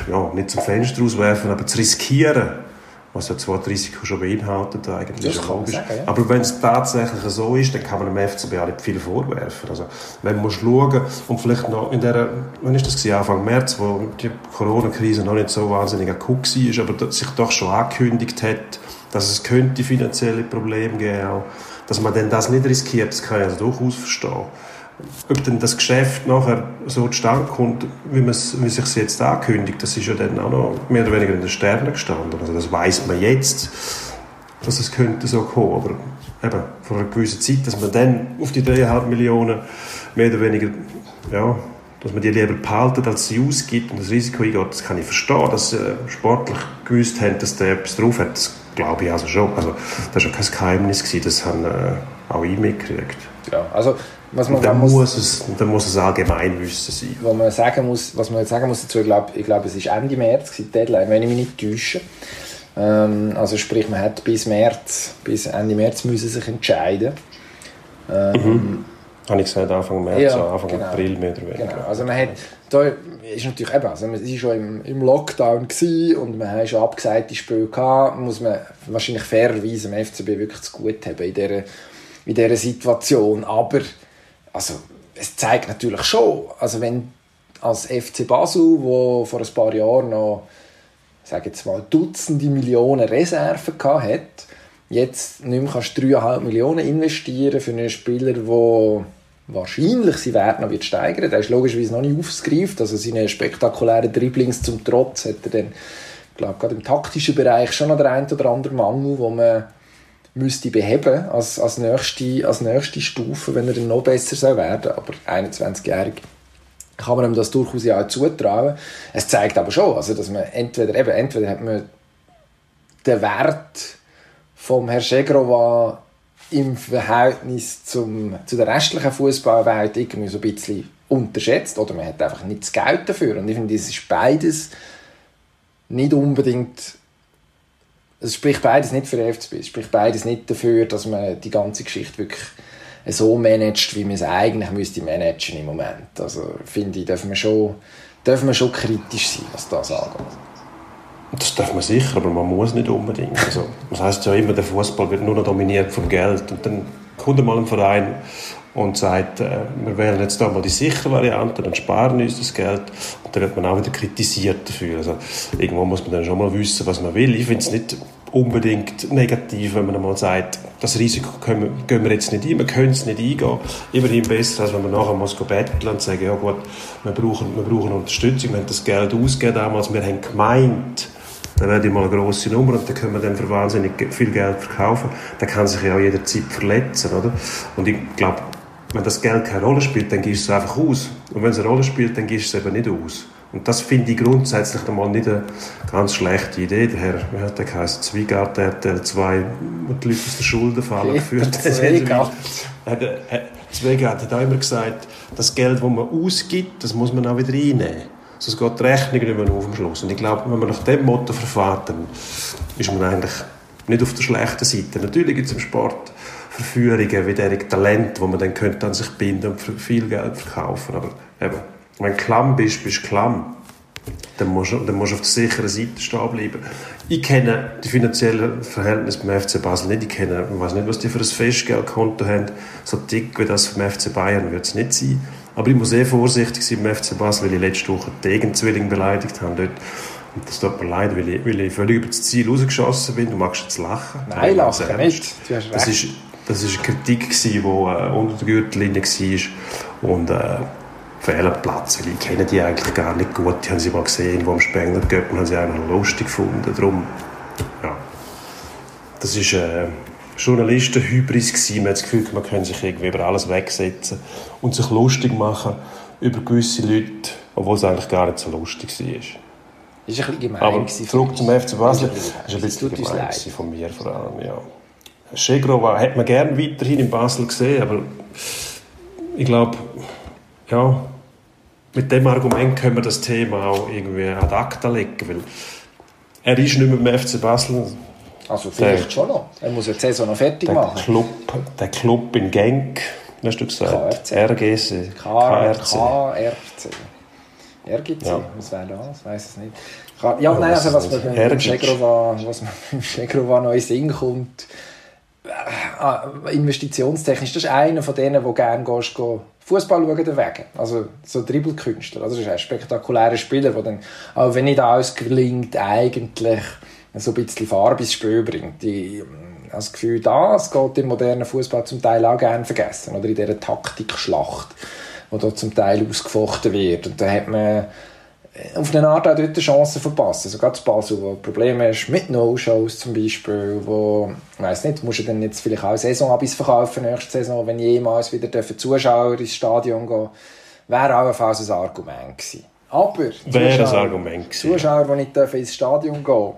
Speaker 8: ja, nicht zum Fenster auswerfen, aber zu riskieren was ja zwar das Risiko schon beinhaltet, eigentlich
Speaker 1: Das
Speaker 8: logisch.
Speaker 1: sagen, ja.
Speaker 8: Aber wenn es tatsächlich so ist, dann kann man dem FCB auch nicht viel vorwerfen. Also, wenn man muss schauen und vielleicht noch in der, wann ist das gewesen? Anfang März, wo die Corona-Krise noch nicht so wahnsinnig akut war, aber sich doch schon angekündigt hat, dass es könnte finanzielle Probleme geben, auch, dass man dann das nicht riskiert, das kann ich also durchaus verstehen. Ob denn das Geschäft nachher so zustande kommt, wie, man wie sich jetzt ankündigt, das ist ja dann auch noch mehr oder weniger in den Sternen gestanden. Also das weiß man jetzt, dass es könnte so kommen. Aber eben, vor einer gewissen Zeit, dass man dann auf die 3,5 Millionen mehr oder weniger, ja, dass man die lieber behalten, als sie ausgibt und das Risiko eingeht, das kann ich verstehen, dass äh, sportlich gewusst haben, dass der etwas drauf hat. Das glaube ich also schon. Also, das war ja kein Geheimnis, das haben äh, auch ich mitgekriegt.
Speaker 1: Ja, also, was man,
Speaker 8: dann
Speaker 1: muss,
Speaker 8: muss es, dann muss es Allgemeinwissen sein.
Speaker 1: was man sagen muss, was man jetzt sagen muss dazu, ich glaube, ich glaube, es ist Ende März, die Deadline, wenn ich mich nicht täusche. Ähm, also sprich, man hat bis März, bis Ende März müssen sich entscheiden.
Speaker 8: Habe ich gesagt, Anfang März,
Speaker 1: Ja,
Speaker 8: Anfang
Speaker 1: genau.
Speaker 8: April mehr oder weniger.
Speaker 1: Genau, also man hat, da ist natürlich eben, also man war schon im, im Lockdown und man hat schon abgesagte Spiele gehabt, muss man wahrscheinlich fairerweise dem FCB wirklich zu gut haben in dieser, in dieser Situation, aber also, es zeigt natürlich schon, also wenn als FC Basel, wo vor ein paar Jahren noch sage jetzt mal, Dutzende Millionen Reserven gehabt hat, jetzt nicht mehr kannst du 3,5 Millionen investieren für einen Spieler, der wahrscheinlich seinen Wert noch wird steigern. Der ist logischerweise noch nicht aufgegriffen. Also seine spektakulären Dribblings zum Trotz hat er dann, glaube, gerade im taktischen Bereich schon noch der ein oder andere Mangel, wo man müsste beheben als, als, nächste, als nächste Stufe, wenn er dann noch besser soll werden Aber 21-jährig kann man ihm das durchaus ja auch zutrauen. Es zeigt aber schon, also, dass man entweder, eben, entweder hat man den Wert vom Herrn Schegrova im Verhältnis zum, zu der restlichen Fußballwelt irgendwie so ein bisschen unterschätzt oder man hat einfach nicht das Geld dafür. Und ich finde, es ist beides nicht unbedingt es spricht beides nicht für den FCB, es spricht beides nicht dafür, dass man die ganze Geschichte wirklich so managt, wie man es eigentlich müsste managen im Moment. Also finde ich, dürfen wir schon, dürfen wir schon kritisch sein, was das angeht.
Speaker 8: Das darf man sicher, aber man muss nicht unbedingt. Also, das heißt ja immer, der Fußball wird nur noch dominiert vom Geld. Und dann kommt mal ein Verein und sagt, äh, wir wählen jetzt da mal die sichere Variante, dann sparen uns das Geld. Und dann wird man auch wieder kritisiert dafür. Also, irgendwo muss man dann schon mal wissen, was man will. Ich finde es nicht unbedingt negativ, wenn man mal sagt, das Risiko können gehen wir jetzt nicht ein, wir können es nicht eingehen. Immerhin besser, als wenn man nachher muss betteln und sagen, ja gut, wir brauchen, wir brauchen Unterstützung, wir haben das Geld ausgegeben damals, wir haben gemeint, dann werde ich mal eine grosse Nummer und dann können wir dann für wahnsinnig viel Geld verkaufen. Dann kann sich ja auch jederzeit verletzen, oder? Und ich glaube, wenn das Geld keine Rolle spielt, dann gibst du es einfach aus. Und wenn es eine Rolle spielt, dann gibst du es eben nicht aus. Und das finde ich grundsätzlich einmal nicht eine ganz schlechte Idee. Der Herr, wie hat der geheißen, Zwiegart, der hat äh, zwei, die Leute aus der Schuldenfalle geführt.
Speaker 1: Zwiegart.
Speaker 8: Hat, äh, Zwiegart hat auch immer gesagt, das Geld, das man ausgibt, das muss man auch wieder einnehmen. Sonst geht die Rechnung nicht mehr auf am Schluss. Und ich glaube, wenn man nach dem Motto verfährt, dann ist man eigentlich nicht auf der schlechten Seite. Natürlich gibt es im Sport Verführungen wie derige Talent, wo man dann könnte an sich binden und für viel Geld verkaufen. Aber eben, wenn du klamm bist, bist du klamm. Dann musst, du, dann musst du auf der sicheren Seite stehen bleiben. Ich kenne die finanziellen Verhältnisse beim FC Basel nicht. Ich kenne, ich weiß nicht, was die für ein Festgeldkonto haben. So dick wie das vom FC Bayern wird es nicht sein. Aber ich muss sehr vorsichtig sein beim FC Basel, weil ich letzte Woche die Gegenzwilling beleidigt habe. Dort. Und das tut mir leid, weil ich, weil ich völlig über das Ziel rausgeschossen bin. Du magst jetzt lachen.
Speaker 1: Nein, lachen nicht.
Speaker 8: Das ist, das ist eine Kritik, die äh, unter der Gürtellinie war. Und äh, fehl Platz, weil ich kenne die eigentlich gar nicht gut. Die haben sie mal gesehen, wo am Spengler Göppen haben sie eigentlich noch lustig gefunden. Darum, ja. Das ist äh, Journalisten-Hybris gewesen. Man hat das Gefühl, man kann sich irgendwie über alles wegsetzen und sich lustig machen über gewisse Leute, obwohl es eigentlich gar nicht so lustig war.
Speaker 1: Ist ein bisschen gemein.
Speaker 8: Aber zurück zum. FC Basel.
Speaker 1: Ist
Speaker 8: Das ist ein bisschen gemein von mir vor allem, ja. Schegrova hat man gerne weiterhin in Basel gesehen, aber ich glaube, ja, mit dem Argument können wir das Thema auch irgendwie ad acta legen, weil er ist nicht mehr im FC Basel.
Speaker 1: Also vielleicht
Speaker 8: Der-
Speaker 1: schon noch. Er muss ja die Saison noch fertig
Speaker 8: Der
Speaker 1: machen.
Speaker 8: Club, der Club in Genk, hast du gesagt?
Speaker 1: KRC.
Speaker 8: RGC.
Speaker 1: K-
Speaker 8: KRC.
Speaker 1: KRC. RGC,
Speaker 8: Ja.
Speaker 1: was wäre das? Ich weiß es nicht. Ja, nein, also was beim
Speaker 8: Hergic.
Speaker 1: Schegrova, was beim Schegrova noch in Sinn kommt, investitionstechnisch, das ist einer von denen, der gerne gehst, Fußball schauen deswegen. Also so Dribbelkünstler. Also das ist ein spektakulärer Spieler, der dann, auch wenn nicht alles gelingt, eigentlich so ein bisschen Farbe ins Spiel bringt. Ich habe das Gefühl, das geht im modernen Fußball zum Teil auch gerne vergessen. Oder in dieser Taktikschlacht, die da zum Teil ausgefochten wird. Und da hat man auf eine Art auch dort eine Chance verpasst. Also gerade Basel, wo Probleme hast mit No-Shows zum Beispiel, wo, ich weiss nicht, musst du dann jetzt vielleicht auch Saisonabis verkaufen nächste Saison, wenn jemals wieder dürfen Zuschauer ins Stadion gehen, wäre allenfalls ein Argument gewesen. Aber
Speaker 8: Wäre ein
Speaker 1: Zuschauer-
Speaker 8: Argument gewesen.
Speaker 1: Zuschauer, die nicht dürfen ins Stadion gehen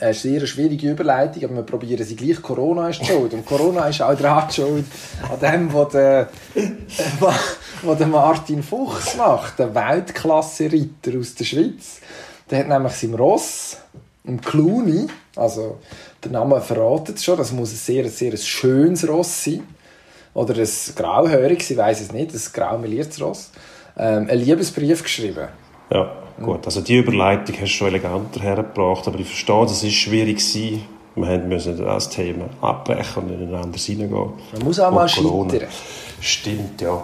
Speaker 1: eine sehr schwierige Überleitung, aber wir probieren sie gleich. Corona ist schuld. Und Corona ist auch daran schuld, an dem, was der, was der Martin Fuchs macht, der Weltklasse-Ritter aus der Schweiz. Der hat nämlich sein Ross, im Cluny, also der Name verratet es schon, das muss ein sehr, sehr ein schönes Ross sein. Oder ein grauhöriges, ich weiß es nicht, ein graumeliertes Ross. Ähm, einen Liebesbrief geschrieben.
Speaker 8: Ja, gut. Also die Überleitung hast du schon eleganter hergebracht, aber ich verstehe, das ist schwierig gewesen. Wir mussten das Thema abbrechen und in ein anderes hineingehen.
Speaker 1: Man muss auch mal
Speaker 8: Corona.
Speaker 1: scheitern.
Speaker 8: Stimmt, ja.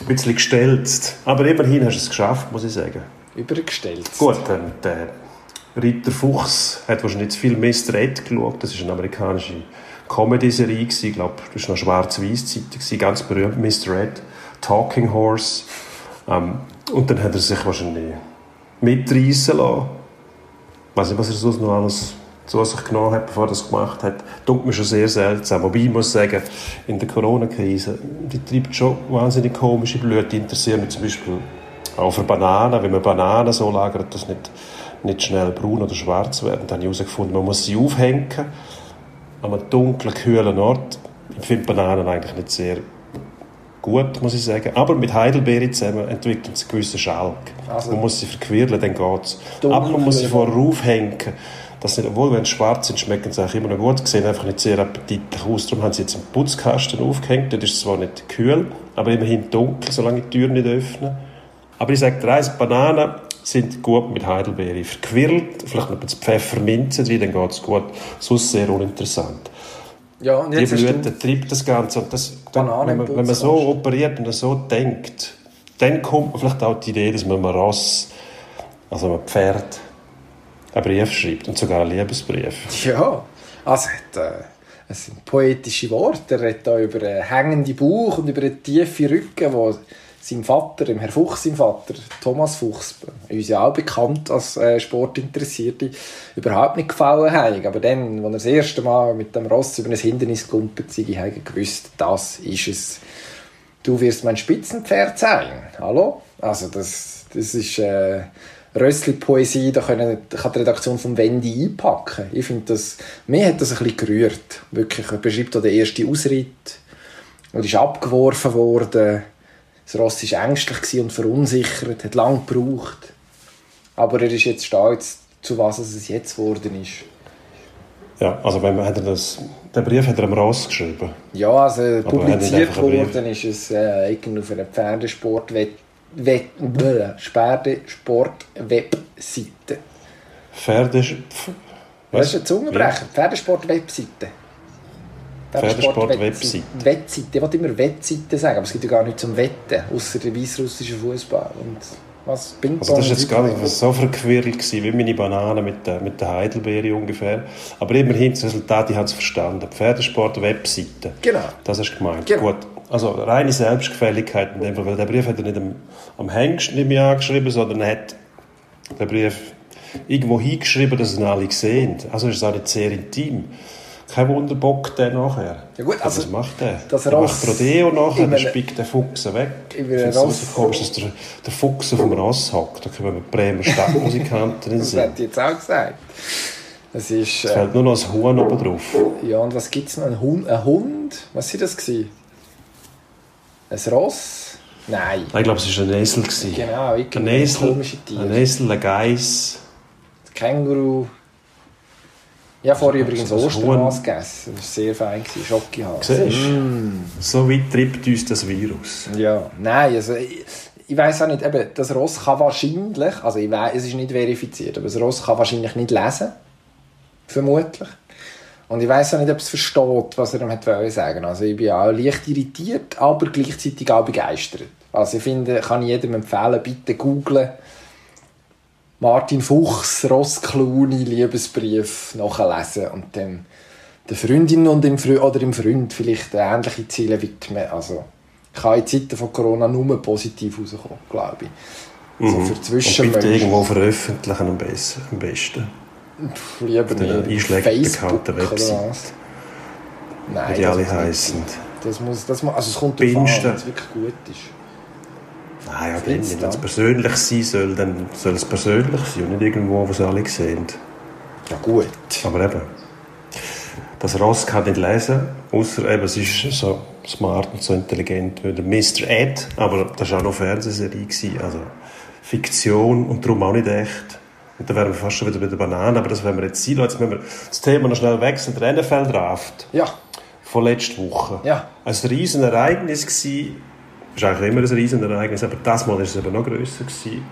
Speaker 8: Ein bisschen gestelzt. Aber immerhin hast du es geschafft, muss ich sagen.
Speaker 1: Übergestellt.
Speaker 8: Gut, dann der Ritter Fuchs hat wahrscheinlich jetzt viel Mr. Ed geschaut. Das ist eine amerikanische Comedy-Serie. Ich glaube, das war noch schwarz-weiß-Zeitung. gewesen. Ganz berühmt, Mr. Ed. Talking Horse. Ähm, und dann hat er sich wahrscheinlich mitreißen lassen. Ich weiß nicht, was er sonst noch alles zu sich genommen hat, bevor er das gemacht hat. Tut mir schon sehr seltsam. Wobei ich muss sagen, in der Corona-Krise, die treibt schon wahnsinnig komische Blüte. Interessieren mich zum Beispiel auch für Bananen. Wenn man Bananen so lagert, dass nicht, nicht schnell braun oder schwarz werden. Dann habe ich herausgefunden, man muss sie aufhängen an einem dunklen, kühlen Ort. Ich finde Bananen eigentlich nicht sehr gut, muss ich sagen. Aber mit Heidelbeere zusammen entwickelt sie einen gewissen Schalk.
Speaker 1: Also-
Speaker 8: man muss sie verquirlen, dann geht es. Aber man muss sie vorher aufhängen. Das nicht, obwohl, wenn sie schwarz sind, schmecken sie immer noch gut. Sie sehen einfach nicht sehr appetitlich aus. Darum haben sie jetzt einen Putzkasten aufgehängt. Dort ist es zwar nicht kühl, aber immerhin dunkel, solange die Tür nicht öffnen. Aber ich sage dir eins, Bananen sind gut mit Heidelbeere verquirlt. Vielleicht noch ein bisschen Pfefferminze drin, dann geht es gut. Sonst sehr uninteressant.
Speaker 1: Ja, und
Speaker 8: Die
Speaker 1: jetzt du-
Speaker 8: Blüte treibt das Ganze. Und das, wenn, man, wenn man so operiert und so denkt, dann kommt man vielleicht auch die Idee, dass man einem Ross, also einem Pferd, einen Brief schreibt. Und sogar einen Liebesbrief.
Speaker 1: Ja, also äh, es sind poetische Worte. Er redet da über einen hängenden Bauch und über einen tiefen Rücken, wo sein Vater, dem Herr Fuchs, sein Vater, Thomas Fuchs, uns ja auch bekannt als äh, Sportinteressierte, überhaupt nicht gefallen haben. Aber dann, als er das erste Mal mit dem Ross über ein Hindernis gekumpelt sei, habe ich gewusst, das ist es. Du wirst mein Spitzenpferd sein. Hallo? Also das, das ist äh, Rössli-Poesie, da können, kann die Redaktion vom Wendy einpacken. Ich finde das, mir hat das ein bisschen gerührt. Wirklich, er beschreibt auch den ersten Ausritt und ist abgeworfen worden. Das Ross war ängstlich und verunsichert, hat lange gebraucht. Aber er ist jetzt stolz, zu was es jetzt geworden ist.
Speaker 8: Ja, also wenn man, hat er das, den Brief hat er am Ross geschrieben.
Speaker 1: Ja, also
Speaker 8: er nicht
Speaker 1: publiziert worden ist es äh, irgendwo auf einer Pferdesport Pferdesport-Webseite.
Speaker 8: Pferde...
Speaker 1: Das ist ein Zungenbrecher. Pferdesport-Webseite.
Speaker 8: Pferdesport-Webseite.
Speaker 1: Wettseite. Ich wollte immer Wettseite sagen, aber es gibt ja gar nichts zum Wetten, außer der weißrussischen Fußball. Und was? Ping-Pong?
Speaker 8: Also das war jetzt gar nicht so verquirlt gewesen, wie meine Banane mit der, mit der Heidelbeere ungefähr. Aber immerhin das Resultat, ich habe es verstanden. Pferdesport-Webseite.
Speaker 1: Genau.
Speaker 8: Das hast du gemeint.
Speaker 1: Genau.
Speaker 8: Gut. Also reine Selbstgefälligkeit in dem Fall, weil der Brief hat er nicht am, am Hengst nicht mehr angeschrieben, sondern er hat den Brief irgendwo hingeschrieben, dass ihn alle sehen. Also ist es auch nicht sehr intim. Kein Wunder, bockt der nachher.
Speaker 1: Ja gut, also,
Speaker 8: was macht der?
Speaker 1: das
Speaker 8: der
Speaker 1: Ross-
Speaker 8: macht Rodeo nachher, dann spickt der Fuchs weg. es
Speaker 1: Ross-
Speaker 8: komisch, dass der, der Fuchs auf dem Ross hockt. Da kommen wir Bremer Stadtmusikanten in den
Speaker 1: Das
Speaker 8: Sinn.
Speaker 1: hätte ich jetzt auch gesagt. Das ist...
Speaker 8: Es
Speaker 1: Äh,
Speaker 8: fällt nur noch ein Huhn oben drauf.
Speaker 1: ja, und was gibt es noch? Ein Hund? Ein Hund? Was war das? Gewesen? Ein Ross? Nein.
Speaker 8: Nein, ich glaube, es war ein Esel. gewesen.
Speaker 1: Genau,
Speaker 8: Ein Esel, ein Esel, ein Geiss.
Speaker 1: Känguru. Habe vorher übrigens Osterhas gegessen. Das war sehr fein. Schokihas.
Speaker 8: Siehst du? So weit treibt uns das Virus.
Speaker 1: Ja, nein, also ich, ich weiß auch nicht, eben, das Ross kann wahrscheinlich, also ich weiss, es ist nicht verifiziert, aber das Ross kann wahrscheinlich nicht lesen. Vermutlich. Und ich weiß auch nicht, ob es versteht, was er ihm hat sagen. Also ich bin auch leicht irritiert, aber gleichzeitig auch begeistert. Also ich finde, kann ich jedem empfehlen, bitte googlen. Martin Fuchs, Ross Clooney, Liebesbrief nachlesen und dann der Freundin und dem Fre oder dem Freund vielleicht ähnliche Ziele widmen. Also ich kann in Zeiten von Corona nur positiv rauskommen, glaube ich. Also für
Speaker 8: Und bitte
Speaker 1: Zwischenmenschen.
Speaker 8: irgendwo veröffentlichen am besten. Am besten.
Speaker 1: Lieber
Speaker 8: den
Speaker 1: nicht. oder
Speaker 8: Webseiten.
Speaker 1: was? Nein,
Speaker 8: Wie die
Speaker 1: das
Speaker 8: alle
Speaker 1: sein. Das muss, das muss, also es kommt darauf an, wenn es wirklich gut ist.
Speaker 8: Nein, ja, wenn es persönlich sein soll, dann soll es persönlich sein und nicht irgendwo, wo es alle sehen.
Speaker 1: Ja gut.
Speaker 8: Aber eben, das Ross kann nicht lesen, außer eben, es ist so smart und so intelligent wie der Mr. Ed, aber das war auch noch Fernsehserie, gewesen, also Fiktion und darum auch nicht echt. Und dann wären wir fast schon wieder bei der Banane, aber das werden wir jetzt sein. lassen. Jetzt müssen wir das Thema noch schnell wechseln. Der NFL-Draft
Speaker 1: Ja,
Speaker 8: von letzter Woche.
Speaker 1: Ja.
Speaker 8: Ein riesen Ereignis gewesen. Es ist eigentlich immer ein riesen Ereignis, aber das Mal war es eben noch grösser gewesen.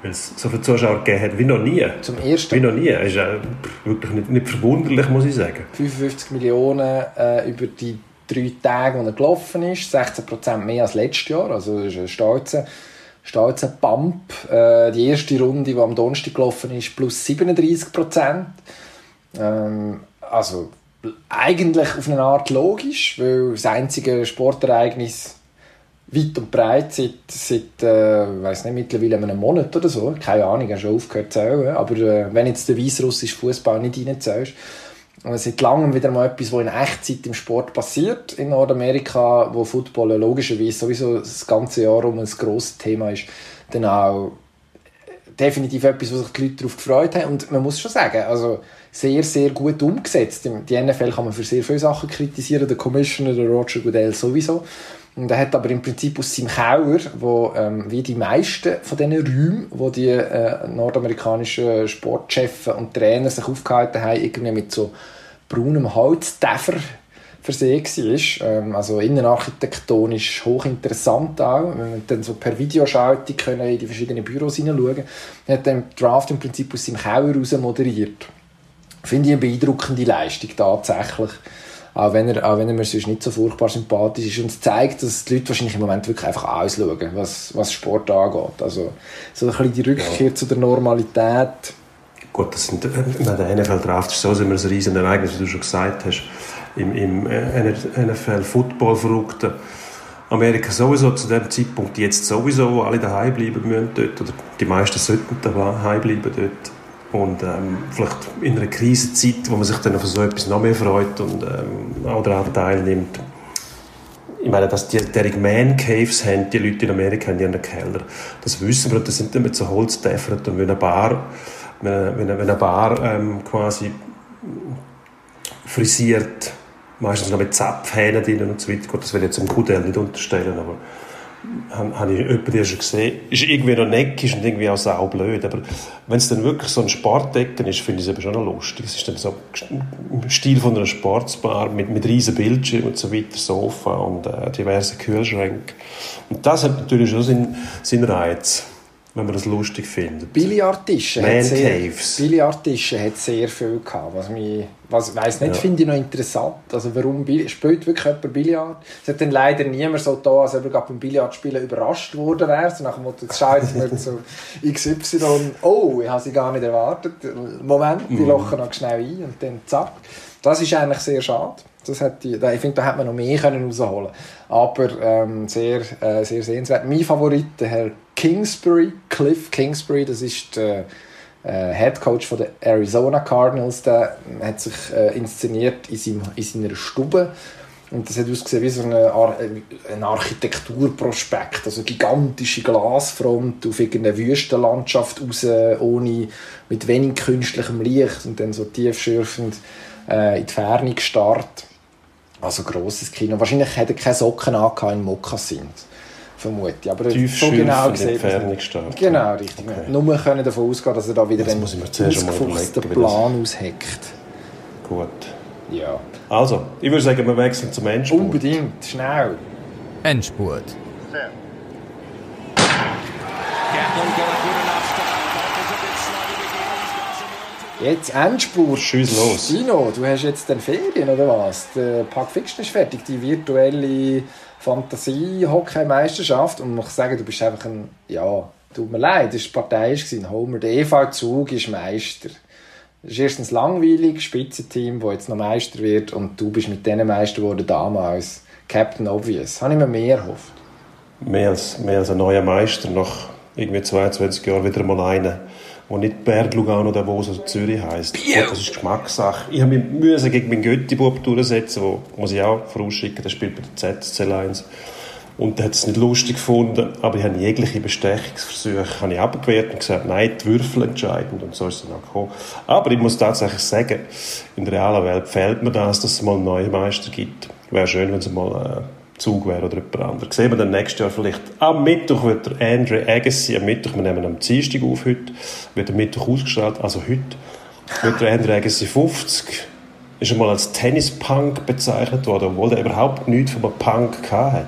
Speaker 8: Weil es so viele Zuschauer gegeben hat wie noch nie.
Speaker 1: zum
Speaker 8: Wie
Speaker 1: ersten
Speaker 8: noch nie. Es ist äh, wirklich nicht, nicht verwunderlich, muss ich sagen.
Speaker 1: 55 Millionen äh, über die drei Tage, die er gelaufen ist. 16% mehr als letztes Jahr. Also das ist ein stolzer, stolzer Pump. Äh, die erste Runde, die am Donnerstag gelaufen ist, plus 37%. Ähm, also eigentlich auf eine Art logisch, weil das einzige Sportereignis weit und breit seit, seit äh, weiß nicht, mittlerweile einem Monat oder so, keine Ahnung, habe schon aufgehört zu zählen, aber äh, wenn jetzt der weißrussische Fußball nicht reinzählst, äh, seit langem wieder mal etwas, was in Echtzeit im Sport passiert in Nordamerika, wo Football logischerweise sowieso das ganze Jahr um ein grosses Thema ist, dann auch definitiv etwas, wo sich die Leute darauf gefreut haben. Und man muss schon sagen, also sehr, sehr gut umgesetzt. Die NFL kann man für sehr viele Sachen kritisieren, der Commissioner, der Roger Goodell sowieso. Und er hat aber im Prinzip aus seinem Keller, wo ähm, wie die meisten von diesen Räumen, wo die äh, nordamerikanischen Sportchefs und Trainer sich aufgehalten haben, irgendwie mit so braunem Holztäfer versehen war. Ähm, also innenarchitektonisch hochinteressant auch. Wenn man dann so per Videoschaltung in die verschiedenen Büros hineinschauen Er hat den Draft im Prinzip aus seinem Keller raus moderiert. Finde ich eine beeindruckende Leistung tatsächlich. Auch wenn, er, auch wenn er mir sonst nicht so furchtbar sympathisch ist. Und es zeigt, dass die Leute wahrscheinlich im Moment wirklich einfach ausschauen, was, was Sport angeht. Also so ein bisschen die Rückkehr zu der Normalität.
Speaker 8: Gut, das sind, äh, der NFL-Draft ist so immer ein riesen Ereignis, wie du schon gesagt hast. Im, im äh, NFL-Football-verrückten Amerika sowieso zu dem Zeitpunkt jetzt sowieso, wo alle daheim bleiben müssen dort, oder die meisten sollten daheim bleiben dort. Und ähm, vielleicht in einer Krisenzeit, wo man sich dann auf so etwas noch mehr freut und ähm, auch daran teilnimmt. Ich meine, dass die derige Man Caves haben, die Leute in Amerika in ihren Keller. Das wissen wir, das sind dann mit so Holztäfern und wenn eine Bar, wenn eine, wenn eine Bar ähm, quasi frisiert, meistens noch mit Zapfhähnen drin und so weiter. Gut, das will ich jetzt im Kudel nicht unterstellen, aber habe, ich jemanden schon gesehen, ist irgendwie noch neckisch und irgendwie auch saublöd. Aber wenn es dann wirklich so ein Sportdecken ist, finde ich es eben schon noch lustig. Es ist dann so im Stil von einer Sportsbar mit, mit riesen Bildschirmen und so weiter, Sofa und äh, diversen Kühlschränken. Und das hat natürlich schon seinen, seinen Reiz wenn man das lustig findet.
Speaker 1: Billardtische
Speaker 8: Man
Speaker 1: hat sehr,
Speaker 8: Caves.
Speaker 1: Billardtische hat sehr viel gehabt, was mich, was, weiss nicht,
Speaker 8: Ja.
Speaker 1: finde ich noch interessant. Also warum spielt wirklich jemand Billard? Es hat dann leider niemand so da, als ob er beim Billardspielen überrascht worden wäre. So nach dem Motto, jetzt schaut mir so XY, oh, ich habe sie gar nicht erwartet. Moment,
Speaker 8: Mhm.
Speaker 1: die lochen noch schnell ein und dann zack. Das ist eigentlich sehr schade. Das hat die, ich finde, da hätte man noch mehr können rausholen Aber ähm, sehr, äh, sehr sehenswert. Mein Favorit, der Herr Kingsbury, Cliff Kingsbury, das ist der äh, Head Coach der Arizona Cardinals. Der hat sich äh, inszeniert in, seinem, in seiner Stube. Und das hat ausgesehen wie so eine Ar äh, ein Architekturprospekt, also gigantische Glasfront auf irgendeine Wüstenlandschaft raus, ohne, mit wenig künstlichem Licht und dann so tiefschürfend äh, in die Ferne gestarrt. Also grosses Kino. Wahrscheinlich hat er keine Socken angehabt in Mokassins. Vermute ich. Aber
Speaker 8: Tief
Speaker 1: so genau
Speaker 8: gestartet.
Speaker 1: Genau, richtig.
Speaker 8: Okay.
Speaker 1: Nur können davon ausgehen, dass er da wieder
Speaker 8: Das
Speaker 1: einen ausgefuchsten Plan ausheckt.
Speaker 8: Gut.
Speaker 1: Ja.
Speaker 8: Also, ich würde sagen, wir wechseln zum Endspurt.
Speaker 1: Unbedingt, schnell.
Speaker 2: Endspurt.
Speaker 1: Jetzt Endspurt.
Speaker 8: Schieß los.
Speaker 1: Dino, du hast jetzt dann Ferien, oder was? Der Pack Fiction ist fertig, die virtuelle Fantasie-Hockey-Meisterschaft. Und ich muss sagen, du bist einfach ein, ja, tut mir leid, das war parteiisch gewesen. Homer, der EV-Zug ist Meister. Das ist erstens langweilig, Spitzenteam, das jetzt noch Meister wird, und du bist mit denen Meister geworden damals. Captain Obvious. Habe ich mir mehr erhofft.
Speaker 8: Mehr als, mehr als ein neuer Meister, nach irgendwie 22 Jahren wieder mal einer, der nicht Berg, Lugano, Davos oder Zürich heisst. Gut, das ist Geschmackssache. Ich habe mich müssen gegen meinen Götti-Bub durchsetzen, wo, muss ich auch vorausschicken, der spielt bei der ZSC Lions. Und der hat es nicht lustig gefunden, aber ich habe jegliche Bestechungsversuche habe ich abgewehrt und gesagt, nein, die Würfel entscheidend und so ist es dann auch gekommen. Aber ich muss tatsächlich sagen, in der realen Welt fehlt mir das, dass es mal einen neuen Meister gibt. Wäre schön, wenn es mal äh, Zug wäre oder jemand anderes. Sehen wir dann nächstes Jahr vielleicht. Am Mittwoch wird der Andre Agassi, am Mittwoch, wir nehmen am Dienstag auf heute, wird am Mittwoch ausgestrahlt, also heute, wird der Andre Agassi 50, ist einmal als Tennis-Punk bezeichnet worden, obwohl er überhaupt nichts von einem Punk gehabt hat.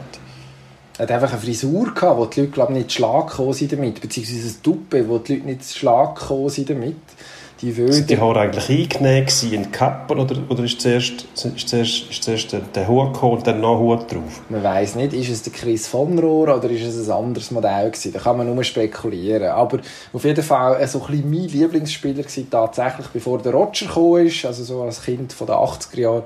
Speaker 1: Er hat einfach eine Frisur gehabt, wo die Leute glaub, nicht Schlag gekommen sind damit, beziehungsweise ein Tuppe, wo die Leute nicht Schlag gekommen sind. Die
Speaker 8: Sind
Speaker 1: Wilden.
Speaker 8: die Haare eigentlich eingenäht in die Kappe oder, oder ist zuerst, ist zuerst, ist zuerst der, der Hut gekommen und dann noch Hut drauf?
Speaker 1: Man weiß nicht, ist es der Chris von Rohr oder ist es ein anderes Modell gewesen. Da kann man nur spekulieren. Aber auf jeden Fall äh, so ein bisschen mein Lieblingsspieler gewesen, tatsächlich, bevor der Roger gekommen ist, also so als Kind von den 80er Jahren,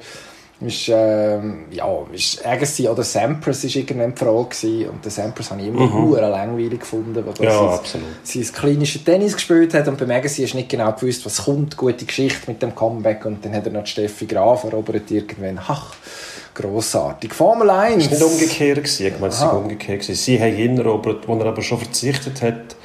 Speaker 1: ist, ähm, ja, ist Agassi oder Sampras ist irgendwann die Frage gewesen. Und den Sampras habe ich immer mhm. langweilig gefunden, weil er
Speaker 8: Ja,
Speaker 1: sein, sein klinische Tennis gespielt hat und beim Agassi hast du nicht genau gewusst, was kommt, gute Geschichte mit dem Comeback und dann hat er noch Steffi Graf erobert irgendwann. Ach, grossartig. Formel 1.
Speaker 8: Das war nicht umgekehrt. Gewesen. Ich meine, es war umgekehrt. Gewesen. Sie haben ihn erobert, wo er aber schon verzichtet hat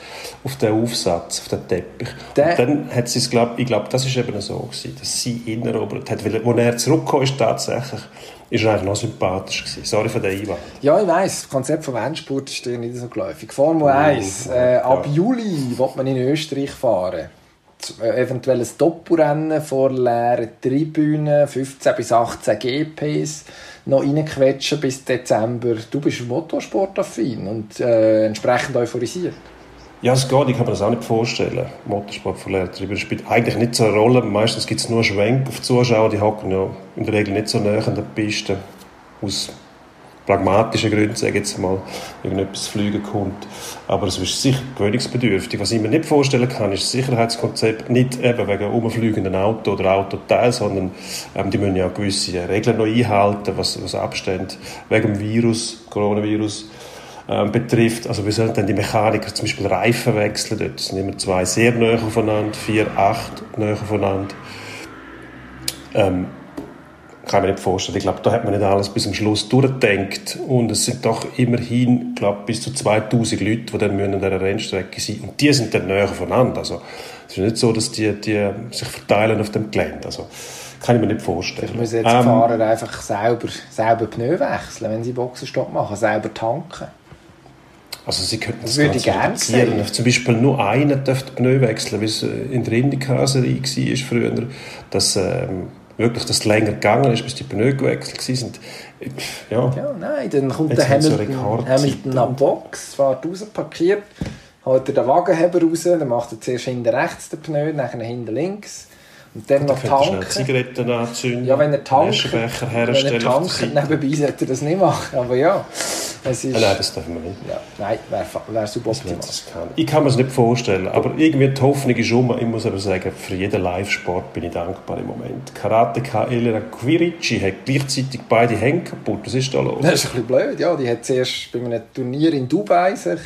Speaker 8: auf den Aufsatz, auf den Teppich.
Speaker 1: Der-
Speaker 8: und dann hat sie es, glaub, ich glaube, das ist eben so gewesen, dass sie ihn erobert hat. Weil, als er zurückgekommen ist, tatsächlich, ist er eigentlich noch sympathisch gewesen. Sorry für den Einwand.
Speaker 1: Ja, ich weiss, das Konzept vom Endspurt ist dir nicht so geläufig. Formel 1, äh, ab
Speaker 8: ja.
Speaker 1: Juli wird man in Österreich fahren. Äh, Eventuell ein Doppelrennen vor leeren Tribünen, 15 bis 18 GPs noch reinquetschen bis Dezember. Du bist Motorsportaffin und äh, entsprechend euphorisiert.
Speaker 8: Ja, es geht, ich kann mir das auch nicht vorstellen. Motorsport verlernt darüber spielt eigentlich nicht so eine Rolle. Meistens gibt es nur Schwenk auf die Zuschauer, die hocken ja in der Regel nicht so nah an der Piste. Aus pragmatischen Gründen, sage ich jetzt mal, irgendetwas fliegen kommt. Aber es ist sicher gewöhnungsbedürftig. Was ich mir nicht vorstellen kann, ist das Sicherheitskonzept nicht eben wegen umfliegenden Auto oder Autoteil, sondern ähm, die müssen ja gewisse Regeln noch einhalten, was, was Abstände wegen dem Virus, Coronavirus, ähm, betrifft. Also wir sollen dann die Mechaniker zum Beispiel Reifen wechseln. Dort sind immer zwei sehr nahe aufeinander, vier, acht nahe aufeinander. Ähm, kann ich mir nicht vorstellen. Ich glaube, da hat man nicht alles bis zum Schluss durchgedacht. Und es sind doch immerhin, glaube bis zu 2000 Leute, die dann müssen an dieser Rennstrecke sind. Und die sind dann näher aufeinander. Also, es ist nicht so, dass die, die sich verteilen auf dem Gelände. Also, kann ich mir nicht vorstellen.
Speaker 1: Ich muss jetzt
Speaker 8: Ähm,
Speaker 1: Fahrer einfach selber, selber Pneu wechseln, wenn sie Boxenstopp machen, selber tanken.
Speaker 8: Also sie könnten das,
Speaker 1: würde gerne sehen.
Speaker 8: Zum Beispiel nur einer dürfte Pneu wechseln, wie es äh, in der Indycar-Serie war früher. Dass ähm, wirklich das länger gegangen ist, bis die Pneu gewechselt sind. Ja,
Speaker 1: Ja, nein, dann kommt
Speaker 8: Jetzt
Speaker 1: der Hamilton. Hamilton an die Box, fährt raus, parkiert, holt er den Wagenheber raus, dann macht er zuerst hinten rechts den Pneu, dann hinten links und dann
Speaker 8: da
Speaker 1: noch tanken.
Speaker 8: Zigaretten anzünden,
Speaker 1: Ja, wenn er tankt, wenn er tankt nebenbei, sollte er das nicht machen, aber ja, es ist...
Speaker 8: Ah, nein, das dürfen wir nicht.
Speaker 1: ja, nein, wäre wär suboptimal.
Speaker 8: Das kann- Ich kann mir es nicht vorstellen, aber irgendwie die Hoffnung ist um. Ich muss aber sagen, für jeden Live-Sport bin ich dankbar im Moment. Karateka Elena Quirici hat gleichzeitig beide Hände kaputt. Was ist da los?
Speaker 1: Das ist ein bisschen blöd, ja. Die hat zuerst bei einem Turnier in Dubai sich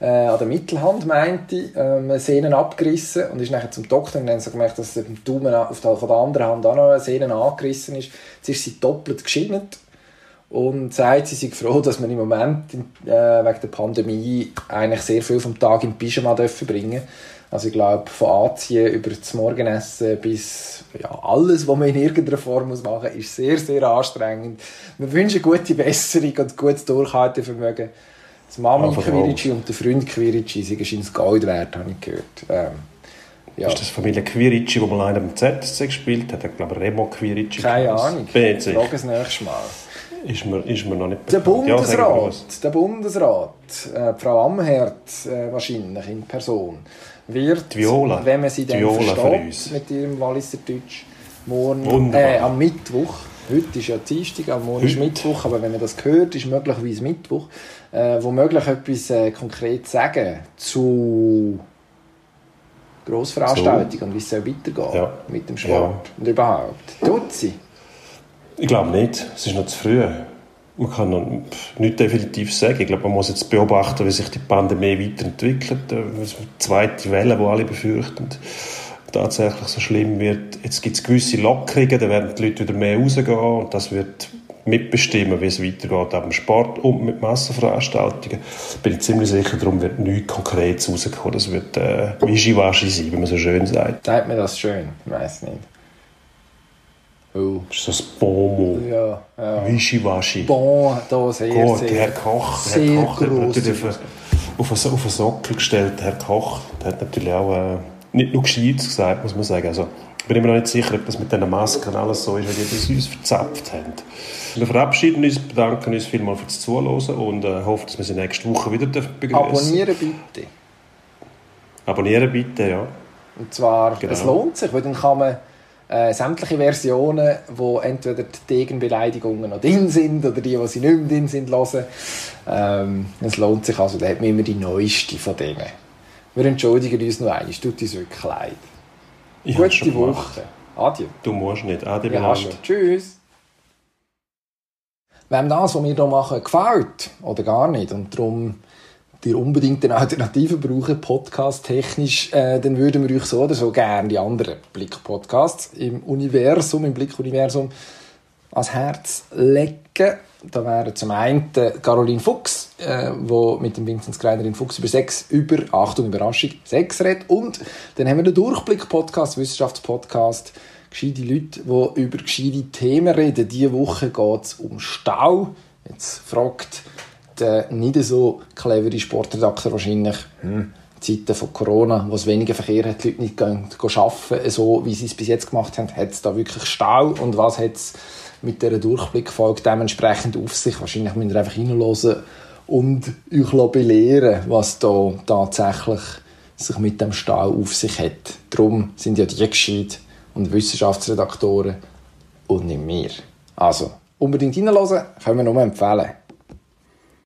Speaker 1: äh, an der Mittelhand, meinte ich, ähm, Sehnen abgerissen und ist nachher zum Doktor und dann sie gemerkt, dass der Daumen auf der, von der anderen Hand auch noch eine Sehne angerissen ist. Jetzt ist sie doppelt geschinnet und sagt, sie sei froh, dass man im Moment äh, wegen der Pandemie eigentlich sehr viel vom Tag im Pyjama dürfen bringen also ich glaube, von Anziehen über das Morgenessen bis ja, alles, was man in irgendeiner Form machen muss, ist sehr, sehr anstrengend. Wir wünschen gute Besserung und gutes Durchhaltevermögen. Das Mami
Speaker 8: Ja, von der
Speaker 1: Quirici und der Freund Quirici sind scheint Gold wert, habe ich gehört. Ähm, ja.
Speaker 8: Ist das Familie Quirici, wo mal einer beim ZSC gespielt hat? Ich glaube, Remo Quirici.
Speaker 1: Keine. Ahnung.
Speaker 8: Ich
Speaker 1: Frage
Speaker 8: sicher.
Speaker 1: das nächste Mal.
Speaker 8: Ist mir, ist mir noch nicht
Speaker 1: Der
Speaker 8: bekannt. Ja, was.
Speaker 1: Bundesrat, der Bundesrat, äh, Frau Amherd äh, wahrscheinlich in Person, wird,
Speaker 8: Die Viola.
Speaker 1: wenn man sie
Speaker 8: Die
Speaker 1: dann versteht mit ihrem Walliser Deutsch, morgen, äh, am Mittwoch, heute ist ja Dienstag, am Morgen ist. Mittwoch, aber wenn man das hört, ist möglicherweise Mittwoch, äh, womöglich etwas äh, konkret sagen zu Grossveranstaltungen und wie es soll weitergehen
Speaker 8: Ja.
Speaker 1: mit dem Sport und überhaupt. Tut sie?
Speaker 8: Ich glaube nicht. Es ist noch zu früh. Man kann noch nicht definitiv sagen. Ich glaube, man muss jetzt beobachten, wie sich die Pandemie weiterentwickelt. Äh, Die zweite Welle, die alle befürchten, tatsächlich so schlimm wird. Jetzt gibt es gewisse Lockerungen, da werden die Leute wieder mehr rausgehen und das wird mitbestimmen, wie es weitergeht, auch im Sport und mit Massenveranstaltungen. Bin ich ziemlich sicher, darum wird nichts Konkretes rauskommen. Das wird äh, Wischiwaschi sein, wie man so schön sagt.
Speaker 1: Sagt mir das schön? Ich weiß nicht. Oh.
Speaker 8: Das ist so ein Bonmot.
Speaker 1: Ja, ja.
Speaker 8: Wischiwaschi.
Speaker 1: Bon, da sehr,
Speaker 8: Gut,
Speaker 1: sehr...
Speaker 8: Herr Koch, Herr Koch hat natürlich auf, einen- auf, einen, auf einen Sockel gestellt, Herr Koch. Der hat natürlich auch äh, nicht nur Gescheites gesagt, muss man sagen. Also, ich bin immer noch nicht sicher, ob das mit diesen Masken alles so ist, wie die das uns verzapft haben. Wir verabschieden uns, bedanken uns vielmals fürs Zuhören und äh, hoffen, dass wir sie nächste Woche wieder begrüßen
Speaker 1: Abonnieren bitte.
Speaker 8: Abonnieren bitte, ja.
Speaker 1: Und zwar,
Speaker 8: Genau.
Speaker 1: es lohnt sich, weil dann kann man äh, sämtliche Versionen, wo entweder die Degenbeleidigungen noch drin sind oder die, die sie nicht mehr drin sind, hören. Ähm, es lohnt sich also, da hat man immer die neueste von denen. Wir entschuldigen uns noch einmal, es tut uns wirklich leid.
Speaker 8: Ich
Speaker 1: Gute. Woche. Adieu.
Speaker 8: Du musst nicht. Ade,
Speaker 1: Ja. Tschüss. Wem das, was wir hier machen, gefällt oder gar nicht und darum ihr unbedingt eine Alternative brauchen, podcast-technisch, äh, dann würden wir euch so oder so gerne die anderen Blick-Podcasts im Universum, im Blick-Universum ans Herz legen. Da wären zum einen Caroline Fuchs, äh, wo mit dem Vincent Greiner in Fuchs über Sex, über, Achtung, Überraschung, Sex redet. Und dann haben wir den Durchblick-Podcast, Wissenschaftspodcast, gescheite Leute, die über gescheite Themen reden. Diese Woche geht es um Stau. Jetzt fragt der nicht so clevere Sportredakteur wahrscheinlich, hm, Zeiten von Corona, wo es weniger Verkehr hat, die Leute nicht gehen arbeiten, so wie sie es bis jetzt gemacht haben, hat es da wirklich Stau und was hat es mit dieser Durchblickfolge dementsprechend auf sich? Wahrscheinlich müsst ihr einfach hinhören und euch belehren was da tatsächlich sich mit dem Stau auf sich hat. Darum sind ja die gescheit und Wissenschaftsredaktoren und nicht wir. Also, unbedingt hinhören, können wir nur empfehlen.